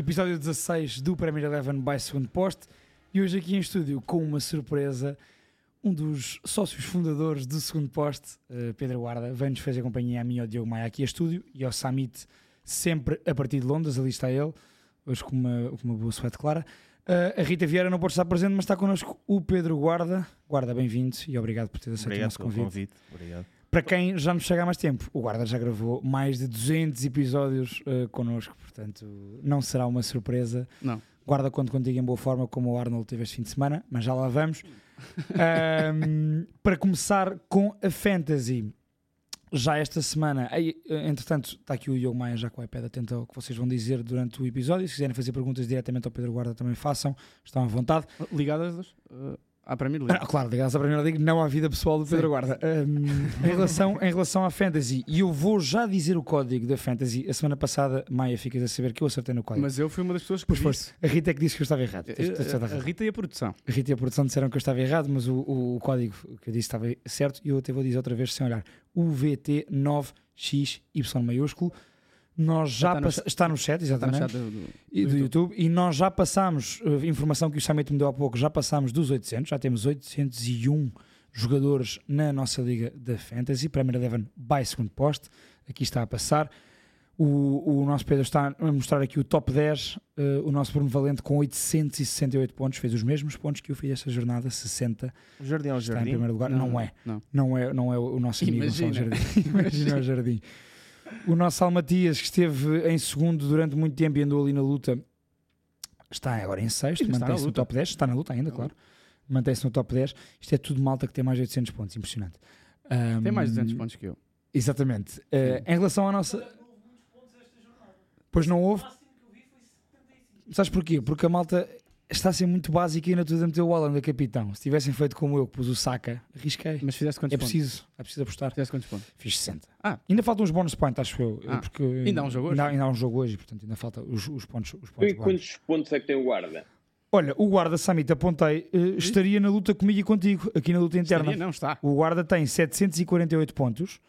episódio 16 do Premier Eleven by Segundo Post. E hoje aqui em estúdio com uma surpresa, um dos sócios fundadores do Segundo Post, eh, Pedro Guarda, vem-nos fazer companhia a mim e ao Diogo Maia aqui a estúdio e ao Samit sempre a partir de Londres, ali está ele, hoje com uma, com uma boa suéte clara. Eh, a Rita Vieira não pode estar presente, mas está connosco o Pedro Guarda. Guarda, bem-vindo e obrigado por ter aceito o Obrigado nosso pelo convite. convite. Obrigado. Para quem já nos chega há mais tempo, o Guarda já gravou mais de 200 episódios uh, connosco, portanto não será uma surpresa. Não. Guarda conto contigo em boa forma, como o Arnold teve este fim de semana, mas já lá vamos. Ahm, para começar com a Fantasy, já esta semana, eh, entretanto, está aqui o Diogo Maia já com o iPad atento ao que vocês vão dizer durante o episódio. Se quiserem fazer perguntas diretamente ao Pedro Guarda, também façam, estão à vontade. Ligadas uh, à Premier League. Ah, claro, ligados à primeira liga, não à vida pessoal do Pedro Sim. Guarda. Um, em, relação, em relação à Fantasy, e eu vou já dizer o código da Fantasy. A semana passada, Maia, ficas a saber que eu acertei no código. Mas eu fui uma das pessoas que Pois disse. A Rita é que disse que eu estava errado. Tens- tens estado a, a. Rita e a produção. A Rita e a produção disseram que eu estava errado, mas o, o- o código que eu disse estava certo. E eu até vou dizer outra vez sem olhar: UVT9XY maiúsculo. Nós já Está no está no chat, Está no exatamente chat do- do- e do YouTube. E nós já passámos, uh, informação que o Samit me deu há pouco, já passámos dos 800, já temos 801 jogadores na nossa liga da Fantasy, Premier Eleven by segundo poste, aqui está a passar. O, o nosso Pedro está a mostrar aqui o top 10, uh, o nosso Bruno Valente com 868 pontos, fez os mesmos pontos que eu fiz esta jornada, 60, O jardim é o está em jardim. primeiro lugar, não, é. Não. Não é, não é o nosso amigo Gonçalo Imagina. Jardim. Imagina o Jardim. O nosso Almatias, que esteve em segundo durante muito tempo e andou ali na luta, está agora em sexto, mantém-se no luta. top 10. Está na luta ainda, claro. Mantém-se no top 10. Isto é tudo malta que tem mais de 800 pontos, impressionante. Tem mais de Ahm, 200 pontos que eu. Exatamente. Eh, em relação à nossa. Pois não houve. Sabes porquê? Porque a malta está a ser muito básica e ainda tudo a meter o Alan da capitão. Se tivessem feito como eu, que pus o Saka, arrisquei. Mas fizeste quantos É pontos? preciso, é preciso apostar. Fizeste quantos pontos? Fiz 60. Ah. Ainda faltam uns bónus points, acho eu. Ah. Porque Ainda há um jogo hoje? Ainda, ainda há um jogo hoje, portanto ainda falta os, os pontos. Os E pontos bónus. quantos pontos é que tem o guarda? Olha, o guarda Samit, apontei, eh, estaria na luta comigo e contigo, aqui na luta interna. Estaria? Não, está. O guarda tem 748 pontos.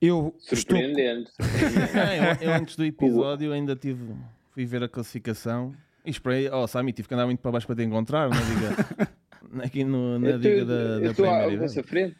Eu estou. Surpreendente. É, eu, eu antes do episódio ainda tive. Fui ver a classificação e esperei. Oh, Sami, tive que andar muito para baixo para te encontrar na liga. Aqui no, na Eu liga da, eu da estou à Premier. vossa frente.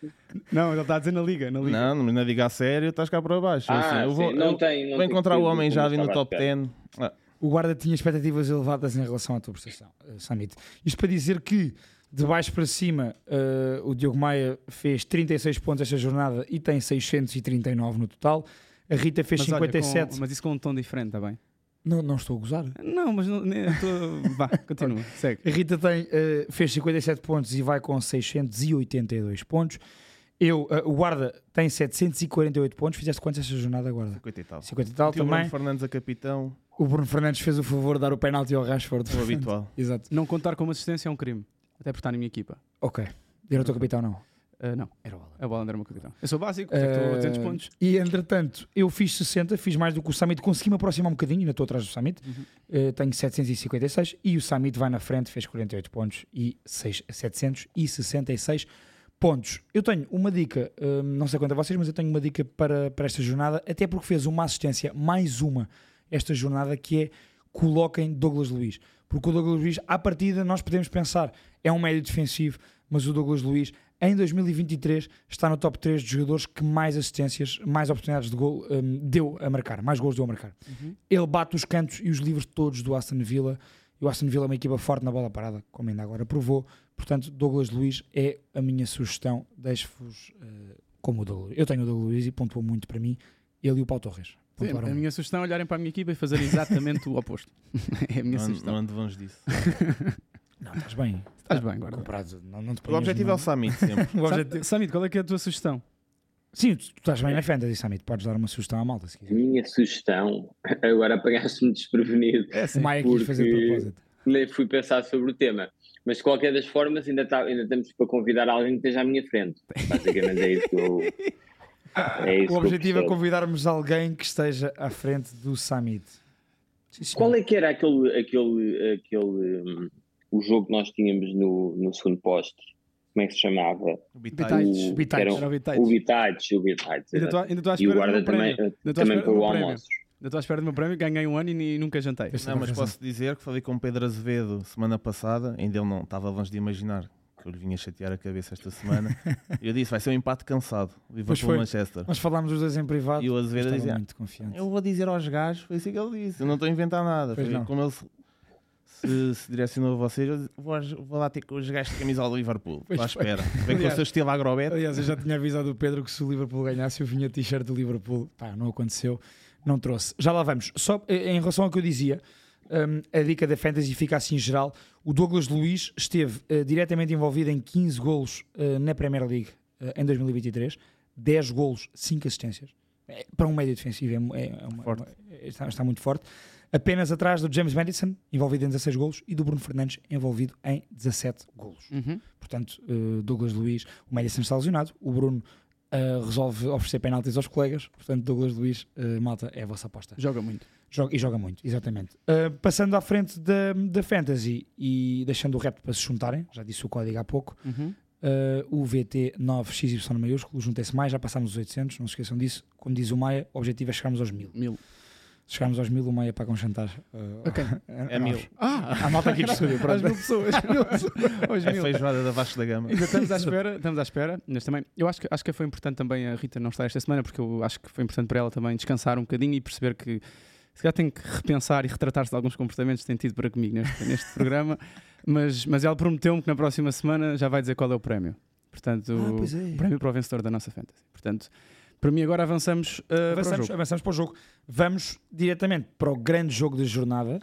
Não, ele está a dizer na Liga. Na Liga. Não, mas na liga a sério estás cá para baixo. Ah, assim, eu vou, sim, não eu tem- não vou tem encontrar o homem já ali no top espera. 10. Ah, O guarda tinha expectativas elevadas em relação à tua prestação, eh, Samit. Isto para dizer que, de baixo para cima, eh, o Diogo Maia fez 36 pontos esta jornada e tem 639 no total. A Rita fez Mas, olha, 57. com- mas isso com um tom diferente, está bem? Não, não estou a gozar. Não, mas não, nem- eu estou- Vá, continua. Segue. A Rita tem, eh, fez 57 pontos e vai com 682 pontos. Eu, eh, o guarda tem 748 pontos. Fizeste quantos esta jornada, guarda? 50 e tal. 50 e tal Tinha o também. Bruno Fernandes a capitão, O Bruno Fernandes fez o favor de dar o penalti ao Rashford. o habitual. Exato. Não contar como assistência é um crime. Até por estar na minha equipa. Ok. Era o teu capitão, não? Ah, não, Era o Alan. a bola era o meu capitão. Eu sou básico, portanto, estou a 200 Eh, pontos. E entretanto, eu fiz 60, fiz mais do que o Summit, consegui-me aproximar um bocadinho, ainda estou atrás do Summit. Uhum. Eh, tenho 756 e o Summit vai na frente, fez 48 pontos e 6, 766 pontos. Eu tenho uma dica, hum, não sei quanto a vocês, mas eu tenho uma dica para, para esta jornada, até porque fez uma assistência, mais uma, esta jornada, que é coloquem Douglas Luiz. Porque o Douglas Luiz, à partida, nós podemos pensar, é um médio defensivo, mas o Douglas Luiz, em 2023, está no top 3 de jogadores que mais assistências, mais oportunidades de gol hum, deu a marcar, mais gols deu a marcar. Uhum. Ele bate os cantos e os livros todos do Aston Villa. E o Aston Villa é uma equipa forte na bola parada, como ainda agora provou. Portanto, Douglas Luiz é a minha sugestão. Deixo-vos eh, como o Douglas. Eu tenho o Douglas Luiz e pontuou muito para mim. Ele e o Paulo Torres. Sim, a minha sugestão é olharem para a minha equipa e fazer exatamente o oposto. é a minha Não, sugestão. não ando longe disso. Não, estás bem. Estás bem, guarda. Comparado. Não, não te O objetivo é o Summit sempre. O objetivo- Samit, qual é que é a tua sugestão? Sim, tu, tu estás bem na Fantasy, Samit. Podes dar uma sugestão à malta, se quiser. Minha sugestão, agora apanhaste-me desprevenido, É O Maia quis fazer de propósito. nem fui pensar sobre o tema. Mas de qualquer das formas, ainda, tá, ainda temos para convidar alguém que esteja à minha frente. Basicamente é isso que eu. É isso O objetivo é convidarmos alguém que esteja à frente do Summit. Sim. Qual é que era aquele, aquele, aquele hum, o jogo que nós tínhamos no, no segundo posto? Como é que se chamava? O Bitites. O, Bitites. era o Bitites. O Bitites. Ainda estou ainda à E o espera guarda do meu também. Ainda espera para do o meu prémio. almoço. Eu estou à espera do meu prémio, ganhei um ano e nunca jantei. Não, mas razão. posso dizer que falei com o Pedro Azevedo semana passada, ainda ele não estava longe de imaginar que eu lhe vinha chatear a cabeça esta semana. E eu disse: vai ser um empate cansado, foi. Liverpool-Manchester. Nós falámos os dois em privado. E o Azevedo dizia: muito confiante. Eu vou dizer aos gajos, foi assim que ele disse. Eu não estou a inventar nada. Pois Foi não. como ele se, se, direcionou a vocês. Vou, vou lá ter com os gajos de camisola do Liverpool. Pois foi. espera. Vem com o seu estilo agrobet. Aliás, eu já tinha avisado o Pedro que se o Liverpool ganhasse, eu vinha t-shirt do Liverpool. Pá, não aconteceu, não trouxe. Já lá vamos. Só eh, em relação ao que eu dizia, hum, a dica da Fantasy fica assim em geral. O Douglas Luiz esteve eh, diretamente envolvido em 15 golos eh, na Premier League eh, em 2023, 10 golos, 5 assistências. É, para um médio defensivo é, é- é uma- uma- está, está muito forte. Apenas atrás do James Madison, envolvido em 16 golos, e do Bruno Fernandes, envolvido em 17 golos. Uhum. Portanto, eh, Douglas Luiz, o Madison está lesionado, o Bruno eh, resolve oferecer penaltis aos colegas, portanto, Douglas Luiz, eh, malta, é a vossa aposta. Joga muito. Joga, e joga muito, exatamente. Uh, passando à frente da, da Fantasy e deixando o rap para se juntarem, já disse o código há pouco, Uhum. uh, o VT9XY maiúsculo, juntem-se mais, já passámos os 800, não se esqueçam disso. Como diz o Maia, o objetivo é chegarmos aos 1000. Mil. Se chegarmos aos 1000, o Maia paga um jantar. Uh, Ok. a- É a mil. nós. Ah! A malta aqui do estúdio, Às pronto. mil pessoas. Aos É mil. feijoada da Vasco da Gama. Ainda estamos à espera, estamos à espera, mas também eu acho que, acho que foi importante também a Rita não estar esta semana, porque eu acho que foi importante para ela também descansar um bocadinho e perceber que se calhar tem que repensar e retratar-se de alguns comportamentos que tem tido para comigo neste, neste programa, mas, mas ela prometeu-me que na próxima semana já vai dizer qual é o prémio. Portanto, Ah, pois é. o prémio para o vencedor da nossa fantasy. Portanto, para mim agora avançamos, uh, para o avançamos, jogo. avançamos para o jogo. Vamos diretamente para o grande jogo da jornada: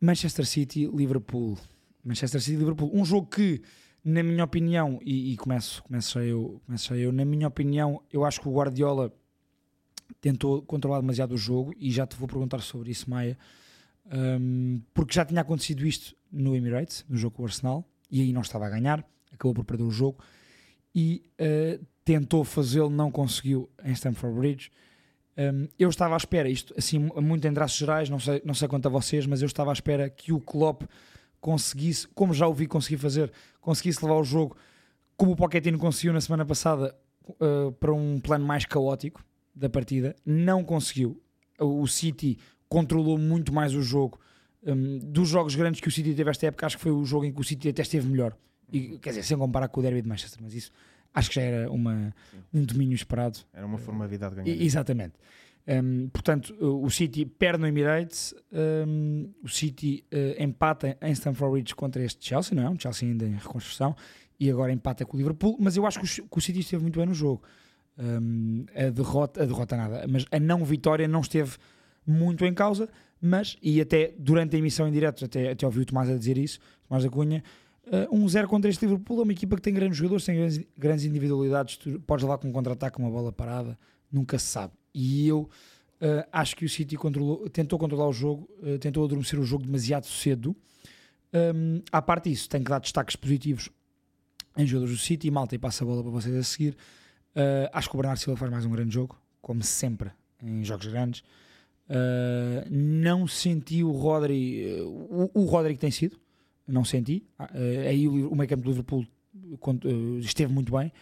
Manchester City-Liverpool. Manchester City-Liverpool. Um jogo que, na minha opinião, e, e começo, começo, eu, começo eu, na minha opinião, eu acho que o Guardiola tentou controlar demasiado o jogo e já te vou perguntar sobre isso, Maia, um, porque já tinha acontecido isto no Emirates, no jogo com o Arsenal, e aí não estava a ganhar, acabou por perder o jogo e uh, tentou fazê-lo, não conseguiu em Stamford Bridge. Um, eu estava à espera, isto assim, muito em traços gerais, não sei, não sei quanto a vocês, mas eu estava à espera que o Klopp conseguisse, como já o vi conseguir fazer, conseguisse levar o jogo como o Pochettino conseguiu na semana passada uh, para um plano mais caótico da partida. Não conseguiu. O City controlou muito mais o jogo. Um, dos jogos grandes que o City teve esta época, acho que foi o jogo em que o City até esteve melhor. E, quer dizer, sem comparar com o Derby de Manchester, mas isso acho que já era uma, um domínio esperado. Era uma formalidade ganhar. E- Exatamente. Um, portanto, o o City perde no Emirates, um, o City uh, empata em Stamford Bridge contra este Chelsea, não é? Um Chelsea ainda em reconstrução, e agora empata com o Liverpool, mas eu acho que o, que o City esteve muito bem no jogo. Um, a derrota, a derrota nada, mas a não vitória não esteve muito em causa, mas, e até durante a emissão em direto, até, até ouvi o Tomás a dizer isso, Tomás da Cunha, uh, um zero contra este Liverpool é uma equipa que tem grandes jogadores, tem grandes, grandes individualidades, tu podes levar com um contra-ataque, uma bola parada, nunca se sabe. E eu uh, acho que o City controlou, tentou controlar o jogo, uh, tentou adormecer o jogo demasiado cedo. Um, à parte disso, tenho que dar destaques positivos em jogadores do City. Malta, e passa a bola para vocês a seguir. Acho que o Bernardo Silva faz mais um grande jogo, como sempre em jogos grandes. Não senti o Rodri, o, o Rodri que tem sido, não senti. Uh, aí o, o meio campo do Liverpool uh, esteve muito bem.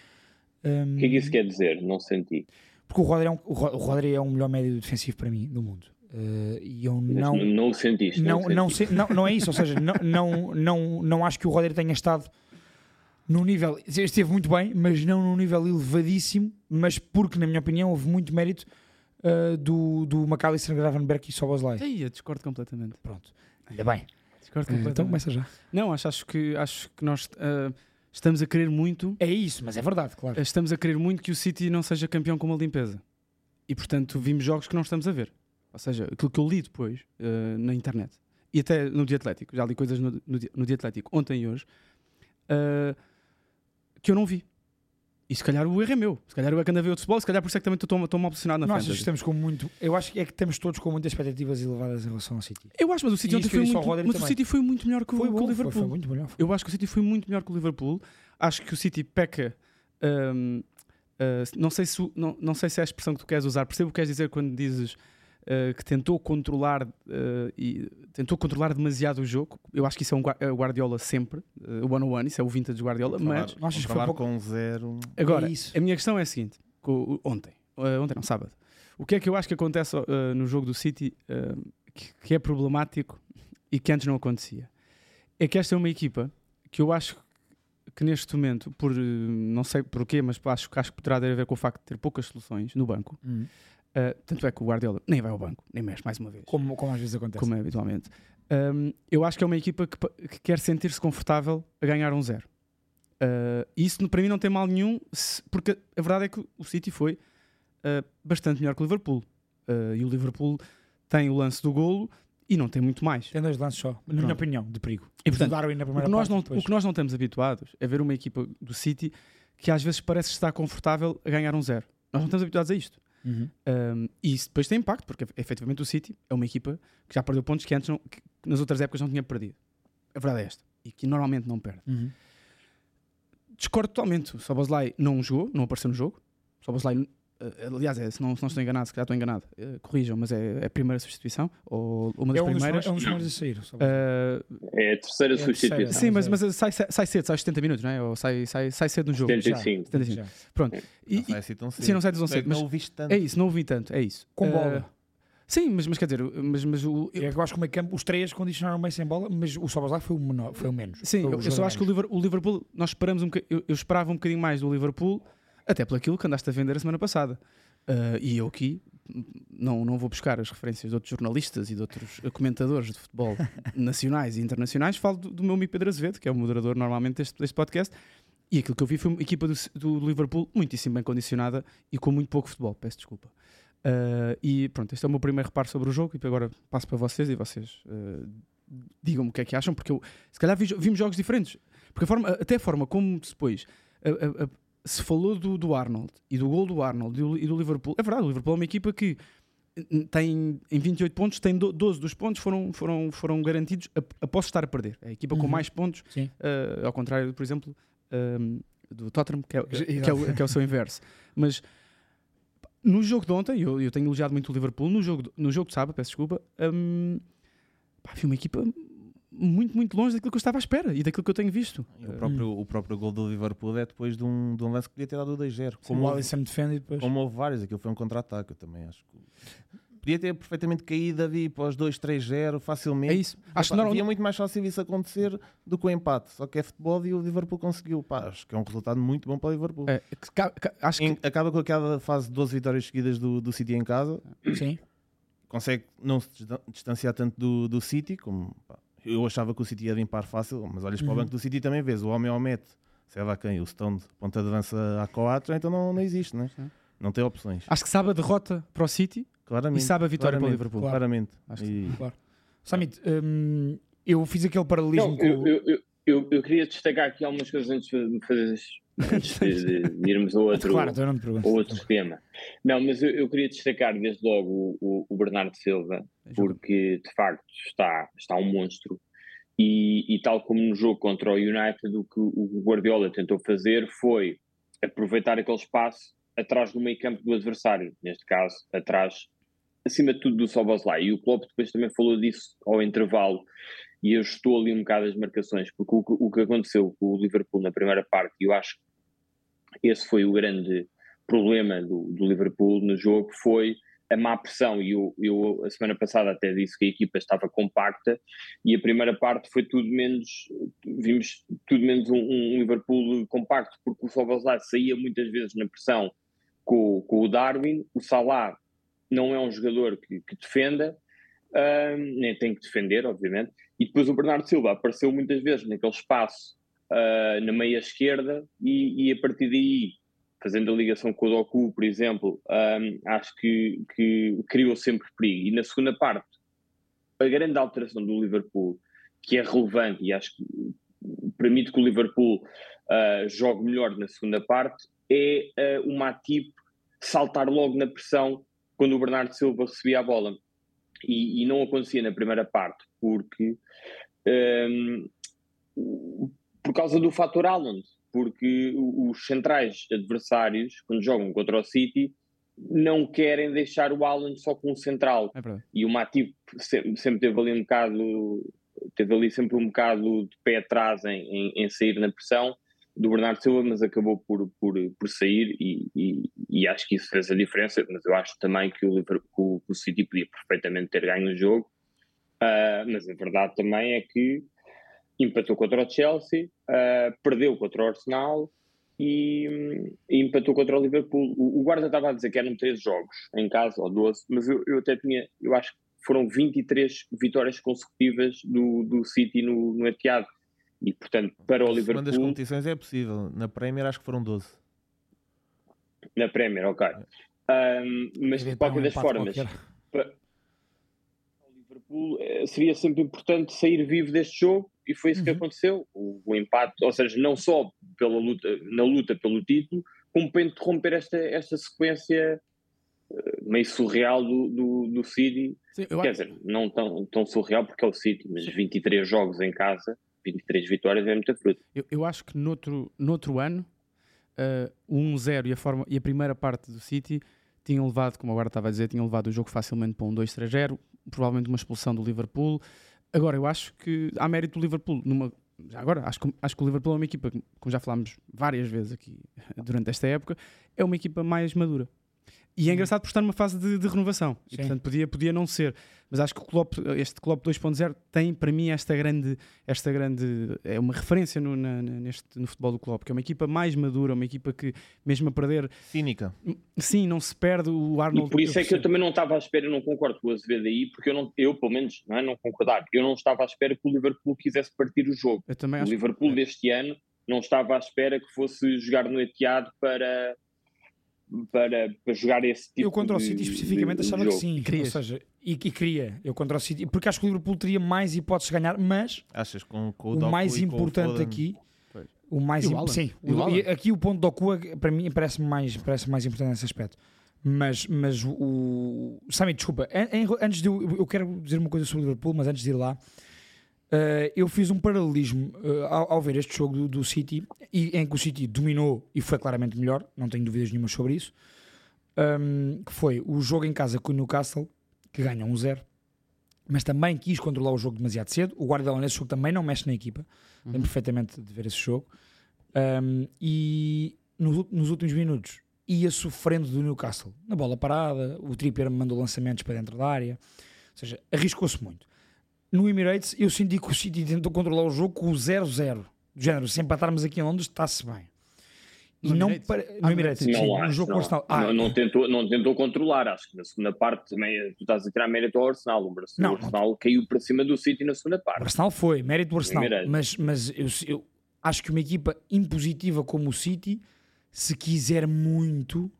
Um, O que é que isso quer dizer? Não senti. porque o Rodri é um, o Ro- o Rodri é o melhor médio defensivo para mim do mundo. Uh, e eu Mas não, Não, não o sentiste. não, não, sei- não, não é isso, ou seja, não, não, não, não acho que o Rodri tenha estado no nível, esteve muito bem, mas não num nível elevadíssimo, mas porque, na minha opinião, houve muito mérito uh, do, do McAllister, Gravenberg e Soboslai. Ei, eu discordo completamente. Pronto, ainda bem. Discordo completamente. Então começa já. Não, acho, acho que, acho que nós ah, estamos a querer muito É isso, mas é verdade, claro. estamos a querer muito que o City não seja campeão com uma limpeza. E portanto vimos jogos que não estamos a ver. Ou seja, aquilo que eu li depois eh, na internet e até no dia Atlético, já li coisas no, no, dia, no dia Atlético ontem e hoje eh, que eu não vi. E se calhar o erro é meu. Se calhar eu é que ando a ver outro futebol, se calhar por isso é que também estou estou-me obsessionado na frente. estamos com muito. Eu acho que é que estamos todos com muitas expectativas elevadas em relação ao City. Eu acho, mas o City ontem foi muito, mas o. City foi muito melhor que o, Foi que o bom, foi, Liverpool. foi muito melhor. Eu acho que o City foi muito melhor que o Liverpool. Acho que o City peca. hum, uh, não, sei se, não, não sei se é a expressão que tu queres usar. Percebo o que queres dizer quando dizes uh, que tentou controlar uh, e tentou controlar demasiado o jogo. Eu acho que isso é um é o Guardiola sempre, uh, o one on one, isso é o vintage Guardiola. Mas achas que foi pouco- com zero. agora, É isso. a minha questão é a seguinte: ontem, uh, ontem não, sábado, O que é que eu acho que acontece uh, no jogo do City uh, que, que, é problemático e que antes não acontecia? É que esta é uma equipa que eu acho que neste momento, por não sei porquê, mas acho, acho que poderá ter a ver com o facto de ter poucas soluções no banco. Hum. Uh, tanto é que o Guardiola nem vai ao banco, nem mexe mais uma vez. Como, como às vezes acontece. Como é habitualmente. Um, eu acho que é uma equipa que, que quer sentir-se confortável a ganhar um zero. Uh, isso para mim não tem mal nenhum, se, porque a verdade é que o City foi uh, bastante melhor que o Liverpool. Uh, e o Liverpool tem o lance do golo e não tem muito mais. Tem dois lances só, na Pronto. minha opinião, de perigo. E, portanto, o, que nós não, o que nós não estamos habituados é ver uma equipa do City que às vezes parece estar confortável a ganhar um zero. Nós não estamos habituados a isto. Uhum. Um, e isso depois tem impacto, porque efetivamente o City é uma equipa que já perdeu pontos que antes não, que nas outras épocas não tinha perdido. A verdade é esta. E que normalmente não perde. Uhum. Discordo totalmente. O Soboslai não jogou, não apareceu no jogo. O Soboslai aliás, é, se, não, se não estou enganado, se calhar estou enganado, uh, corrijam, mas é, é, a primeira substituição ou uma das é um primeiras. Dos, é um dos primeiros a sair. Uh, é a terceira é substituição. Sim, mas, mas sai, sai cedo, sai 70 minutos, não é? Ou sai, sai, sai cedo no jogo. 75. Já, 75. Já. Pronto. E, não sai assim tão cedo. Sim, não sai tão cedo. Mas não ouviste tanto. É isso, não ouvi tanto, é isso. Com bola. Sim, mas, mas quer dizer, mas, mas o, eu, eu acho que o meio campo, os três condicionaram bem sem bola, mas o Soboslai foi o menor, foi o menos. Sim, eu, eu, só acho que o Liverpool, o Liverpool nós esperamos um eu, eu esperava um bocadinho mais do Liverpool, até pelo aquilo que andaste a vender a semana passada. Uh, e eu aqui não, não vou buscar as referências de outros jornalistas e de outros comentadores de futebol nacionais e internacionais, falo do, do, meu amigo Pedro Azevedo, que é o moderador normalmente deste, deste podcast. E aquilo que eu vi foi uma equipa do, do Liverpool muitíssimo bem condicionada e com muito pouco futebol, peço desculpa. Uh, e pronto, este é o meu primeiro reparo sobre o jogo e agora passo para vocês e vocês uh, digam-me o que é que acham, porque eu, se calhar vi, vimos jogos diferentes. Porque a forma, até a forma como depois a, a, se falou do, do Arnold e do gol do Arnold e do, e do, Liverpool, é verdade, o Liverpool é uma equipa que tem em 28 pontos, tem 12 dos pontos foram, foram, foram garantidos após estar a perder. É a equipa uhum. com mais pontos, uh, ao contrário, por exemplo, um, do Tottenham, que é, que, é o, que é o seu inverso. Mas no jogo de ontem, eu, eu tenho elogiado muito o Liverpool, no jogo, no jogo de sábado, peço desculpa, um, pá, vi uma equipa muito, muito longe daquilo que eu estava à espera e daquilo que eu tenho visto. o, próprio, hum. o próprio gol do Liverpool é depois de um, de um lance que podia ter dado o 2-0. Como o Alisson defende depois. Como houve vários, aquilo foi um contra-ataque, eu também acho que. Podia ter perfeitamente caído ali para os 2-3-0 facilmente. É isso. Acho que não, havia muito mais fácil isso acontecer do que o empate. Só que é futebol e o Liverpool conseguiu. Pá, acho que é um resultado muito bom para o Liverpool. É, acho que... Acaba com aquela fase de 12 vitórias seguidas do, do City em casa. Sim. Consegue não se distanciar tanto do, do City, como pá, eu achava que o City ia limpar fácil, mas olhas uhum. para o uhum. banco do City também vês o homem ao mete, sei lá quem, o Stone, ponta de avança a 4, então não, não existe, né? não tem opções. Acho que sabe a derrota para o City claramente, e sabe a vitória para o Liverpool. Claro. Claramente. Acho e... claro. Samit, hum, eu fiz aquele paralelismo não, com... Eu, eu, eu, eu, queria destacar aqui algumas coisas antes de fazer antes de, de irmos a outro, claro, a outro tema. Não, mas eu, eu, queria destacar desde logo o, o, Bernardo Silva, porque de facto está, está um monstro. E, e, tal como no jogo contra o United, o que o Guardiola tentou fazer foi aproveitar aquele espaço atrás do meio campo do adversário, neste caso, atrás, acima de tudo, do Soboslai. E o Klopp depois também falou disso ao intervalo, e eu estou ali um bocado as marcações, porque o, o que aconteceu com o Liverpool na primeira parte, e eu acho que esse foi o grande problema do, do Liverpool no jogo, foi a má pressão, e eu, eu a semana passada até disse que a equipa estava compacta, e a primeira parte foi tudo menos, vimos tudo menos um, um Liverpool compacto, porque o Soboslai saía muitas vezes na pressão com, com o Darwin, o Salah não é um jogador que, que defenda, nem tem que defender, obviamente, e depois o Bernardo Silva apareceu muitas vezes naquele espaço uh, na meia esquerda, e, e a partir daí fazendo a ligação com o Doku, por exemplo, um, acho que, que criou sempre perigo. E na segunda parte, a grande alteração do Liverpool, que é relevante e acho que permite que o Liverpool uh, jogue melhor na segunda parte, é uh, o Matip saltar logo na pressão quando o Bernardo Silva recebia a bola. E, e não acontecia na primeira parte, porque um, por causa do fator Allen porque os centrais adversários, quando jogam contra o City, não querem deixar o Alan só com o central. É e o Matip sempre, sempre teve ali um bocado, teve ali sempre um bocado de pé atrás em, em, em sair na pressão, do Bernardo Silva, mas acabou por, por, por sair e, e, e, acho que isso fez a diferença. Mas eu acho também que o, que o City podia perfeitamente ter ganho o jogo. Uh, mas a verdade também é que empatou contra o Chelsea, uh, perdeu contra o Arsenal e, e, empatou contra o Liverpool. O, o guarda estava a dizer que eram 13 jogos em casa, ou 12, mas eu, eu até tinha, eu acho que foram 23 vitórias consecutivas do, do City no, no Etihad. E, portanto, para o Liverpool... das competições é possível. Na Premier acho que foram 12. Na Premier, ok. Um, mas, de qualquer das formas, para o Liverpool eh, seria sempre importante sair vivo deste jogo e foi isso uhum. que aconteceu. O, o, empate, ou seja, não só pela luta, na luta pelo título, como para interromper esta, esta sequência eh, meio surreal do, do, do City. Sim, Quer acho... dizer, não tão, tão surreal porque é o City, mas 23 jogos em casa 23 vitórias é muita fruta. Eu, eu acho que noutro, noutro ano, uh, o 1-0 e, a forma, e a primeira parte do City tinham levado, como agora estava a dizer, tinham levado o jogo facilmente para um 2-3-0, provavelmente uma expulsão do Liverpool. Agora, eu acho que há mérito do Liverpool numa. Já agora, acho que, acho que o Liverpool é uma equipa, como já falámos várias vezes aqui durante esta época, é uma equipa mais madura. E é engraçado por estar numa fase de, de renovação. E, portanto, podia, podia não ser. Mas acho que o Klopp, este Klopp 2.0 tem para mim esta grande, esta grande é uma referência no, na, neste, no futebol do Klopp, que é uma equipa mais madura, uma equipa que, mesmo a perder. Cínica. Sim, não se perde o Arnold. E por isso é que eu também não estava à espera, eu não concordo com o Azevedo aí, porque eu, não, eu pelo menos, não, é, não concordar, eu não estava à espera que o Liverpool quisesse partir o jogo. Eu também o Liverpool que... deste ano não estava à espera que fosse jogar no Etihad para para, para jogar esse tipo Eu contra o City especificamente achava que sim, Querias. ou seja, e, e queria, eu contra o City, porque acho que o Liverpool teria mais hipóteses de ganhar, mas Achas com, com o, o mais importante aqui, pois. o mais o sim, o, e aqui o ponto do Okua para mim parece mais, parece mais importante nesse aspecto. Mas, mas o. Sammy, desculpa, antes de eu, eu quero dizer uma coisa sobre o Liverpool, mas antes de ir lá, Uh, eu fiz um paralelismo uh, ao, ao, ver este jogo do, do, City, e, em que o City dominou e foi claramente melhor, não tenho dúvidas nenhuma sobre isso. Um, que foi o jogo em casa com o Newcastle, que ganha 1-0, mas também quis controlar o jogo demasiado cedo. O Guardiola nesse jogo também não mexe na equipa, uhum. lembro perfeitamente de ver esse jogo. Um, e no, nos últimos minutos ia sofrendo do Newcastle, na bola parada, o Trippier mandou lançamentos para dentro da área, ou seja, arriscou-se muito no Emirates eu senti que o City tentou controlar o jogo com o 0-0. Do género, se empatarmos aqui em Londres, está-se bem. E no não Emirates, para... no, Emirates não, sim, no jogo não, Arsenal. Ah, não, não, tentou, não tentou controlar, acho que na segunda parte também tu estás a tirar mérito ao Arsenal. O Arsenal, não, o Arsenal caiu para cima do City na segunda parte. O Arsenal foi, mérito do Arsenal. Mas, mas eu, eu acho que uma equipa impositiva como o City, se quiser muito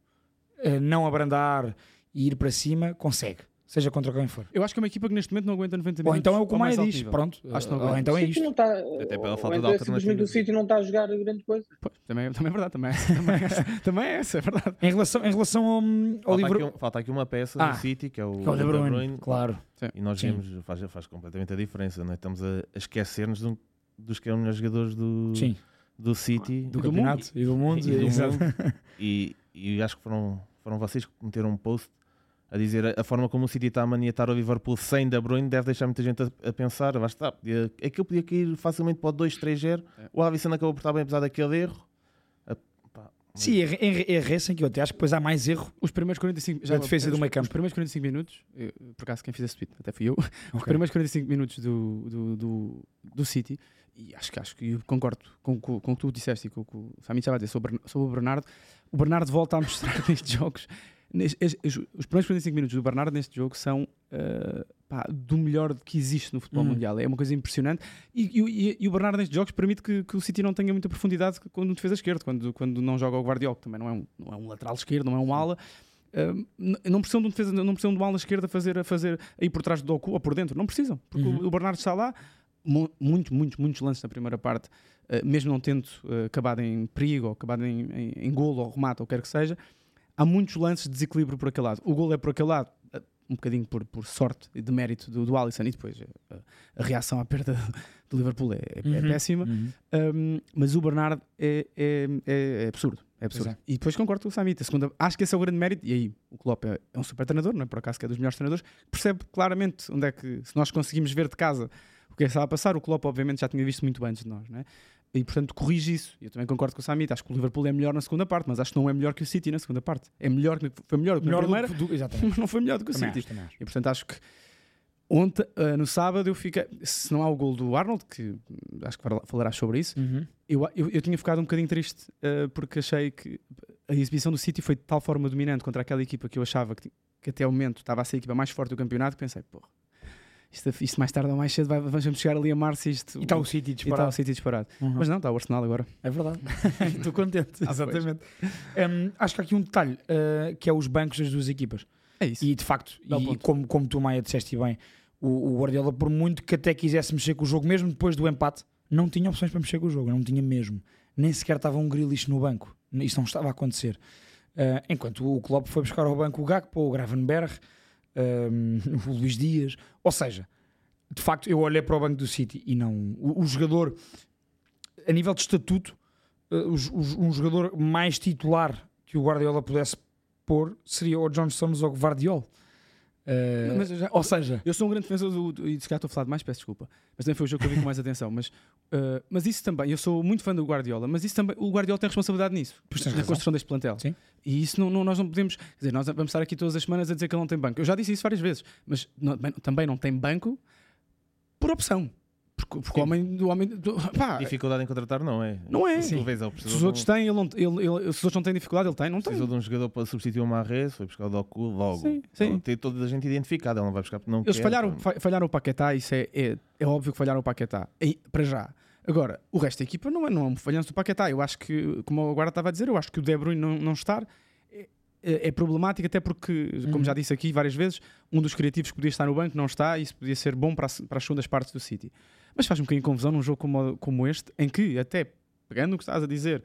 uh, não abrandar e ir para cima, consegue seja contra quem for. Eu acho que é uma equipa que neste momento não aguenta 90 minutos. Ou então é o que o Maia diz, pronto. Acho que não ou então é isto. Não está, Até pela falta de alternativa. Simplesmente o City não está a jogar grande coisa. Pois, também, também é verdade, também, também, é, também é essa, é verdade. Em relação, em relação ao, ao falta, livro... aqui, falta aqui uma peça ah, do City, que é o, que é o De Bruyne, Bruyne claro. Sim. E nós vemos, faz, faz completamente a diferença, não é? Estamos a, esquecer-nos um, dos que é os melhores jogadores do, Sim. do City. Do, do campeonato mundo. e do mundo. E, e, do mundo. e, e acho que foram, foram vocês que meteram um post a dizer a forma como o City está a maniatar o Liverpool sem De Bruyne deve deixar muita gente a, a pensar, vai estar, podia, é que eu podia cair facilmente para o 2-3-0, é. o Alisson acabou por estar bem apesar daquele erro. A, pá, Sim, errei sem que eu até acho que depois há mais erro. Os primeiros 45 já defesa do meio campo. Os primeiros 45 minutos, eu, por acaso quem fez esse tweet até fui eu, okay. os primeiros 45 minutos do, do, do, do City, e acho que acho que concordo com, com, com o que tu disseste e com o que o Fami estava a dizer sobre, sobre o Bernardo. O Bernardo volta a mostrar nestes jogos os primeiros 45 minutos do Bernardo neste jogo são uh, pá, do melhor que existe no futebol uhum. mundial. É uma coisa impressionante. E, e, e, o Bernardo nestes jogos permite que, que, o City não tenha muita profundidade quando defesa esquerda, quando, quando não joga o Guardiola, que também não é um, não é um lateral esquerdo, não é um ala. Uh, não precisam de um defesa, não precisam de uma ala esquerda a fazer, a fazer aí por trás do Doku ou por dentro, não precisam, porque uhum. o, o Bernardo está lá, muito, muitos, muitos lances na primeira parte, uh, mesmo não tendo uh, acabado em perigo, ou acabado em, em, em golo ou remate, ou quer que seja, há muitos lances de desequilíbrio por aquele lado. O gol é por aquele lado, eh, um bocadinho por, por sorte e de mérito do, do Alisson, e depois a, eh, a reação à perda do Liverpool é, é, é uhum, péssima. Uhum. Um, mas o Bernardo é, é, é, é absurdo. É absurdo. É. E depois concordo com o Samita. Segunda, acho que esse é o grande mérito. E aí, o Klopp é, é um super treinador, não é? por acaso que é dos melhores treinadores, percebe claramente onde é que, se nós conseguimos ver de casa o que é que estava a passar, o Klopp obviamente já tinha visto muito antes de nós, não é? E portanto corrige isso. Eu também concordo com o Samit. Acho que o Liverpool é melhor na segunda parte, mas acho que não é melhor que o City na segunda parte. É melhor, foi melhor do que Melhor na do primeira, que do- Exatamente. mas não foi melhor do que o Também City. acho, acho. E portanto acho que ontem, ah, no sábado eu fiquei. Se não há o gol do Arnold, que acho que fala- falarás sobre isso, Uhum. eu, eu, eu tinha ficado um bocadinho triste ah, porque achei que a exibição do City foi de tal forma dominante contra aquela equipa que eu achava que, que até o momento estava a ser a equipa mais forte do campeonato que pensei, porra, isto, isto mais tarde ou mais cedo vai, vamos chegar ali a março e isto. E está o City está disparado. o City disparado. Uhum. Mas não, está o Arsenal agora. É verdade. Estou contente. Ah. Exatamente. Hum, acho que há aqui um detalhe uh, que é os bancos das duas equipas. É isso. E de facto, e como, como tu, Maia, disseste bem, o, o Guardiola, por muito que até quisesse mexer com o jogo, mesmo depois do empate, não tinha opções para mexer com o jogo. Não tinha mesmo. Nem sequer estava um Grealish no banco. Isso não estava a acontecer. Uh, enquanto o Klopp foi buscar ao banco o Gakpo, o Gravenberg, um, o Luís Dias. Ou seja, de facto, eu olhei para o banco do City e não. O, o jogador, a nível de estatuto, uh, um jogador mais titular que o Guardiola pudesse pôr seria o John Stones ou o Vardiol. Uh, já- ou seja, Eu sou um grande defensor do, do- e se calhar estou a falar demais, peço desculpa. Mas também foi o jogo que eu vi com mais atenção. Mas, uh, mas isso também, eu sou muito fã do Guardiola, mas isso também, o Guardiola tem responsabilidade nisso, na razão. construção deste plantel. Sim. E isso não, não- nós não podemos, quer dizer, nós vamos estar aqui todas as semanas a dizer que ele não tem banco. Eu já disse isso várias vezes, mas não- também não tem banco por opção. Porque, porque o homem, o homem do- pá, Dificuldade em contratar não é. não é. Vês, ele Se precisou, os de um, outros têm, ele não, ele, ele- se os outros não têm dificuldade, ele tem, não tem. precisou de um jogador para substituir o Marres, foi buscar o Doku logo. Sim, sim. Ele Tem toda a gente identificada, ele não vai buscar porque não Eles quer, falharam, fa- falharam o Paquetá, isso é, é, é óbvio que falharam o Paquetá, E- para já. Agora, o resto da equipa não é, não é um falhanço do Paquetá. Eu acho que, como agora estava a dizer, eu acho que o De Bruyne não, não estar é, é- é problemático, até porque, como Uhum. já disse aqui várias vezes, um dos criativos que podia estar no banco não está e isso podia ser bom para, as- para as segundas partes do City. Mas faz um bocadinho confusão num jogo como, como este, em que, até pegando o que estás a dizer,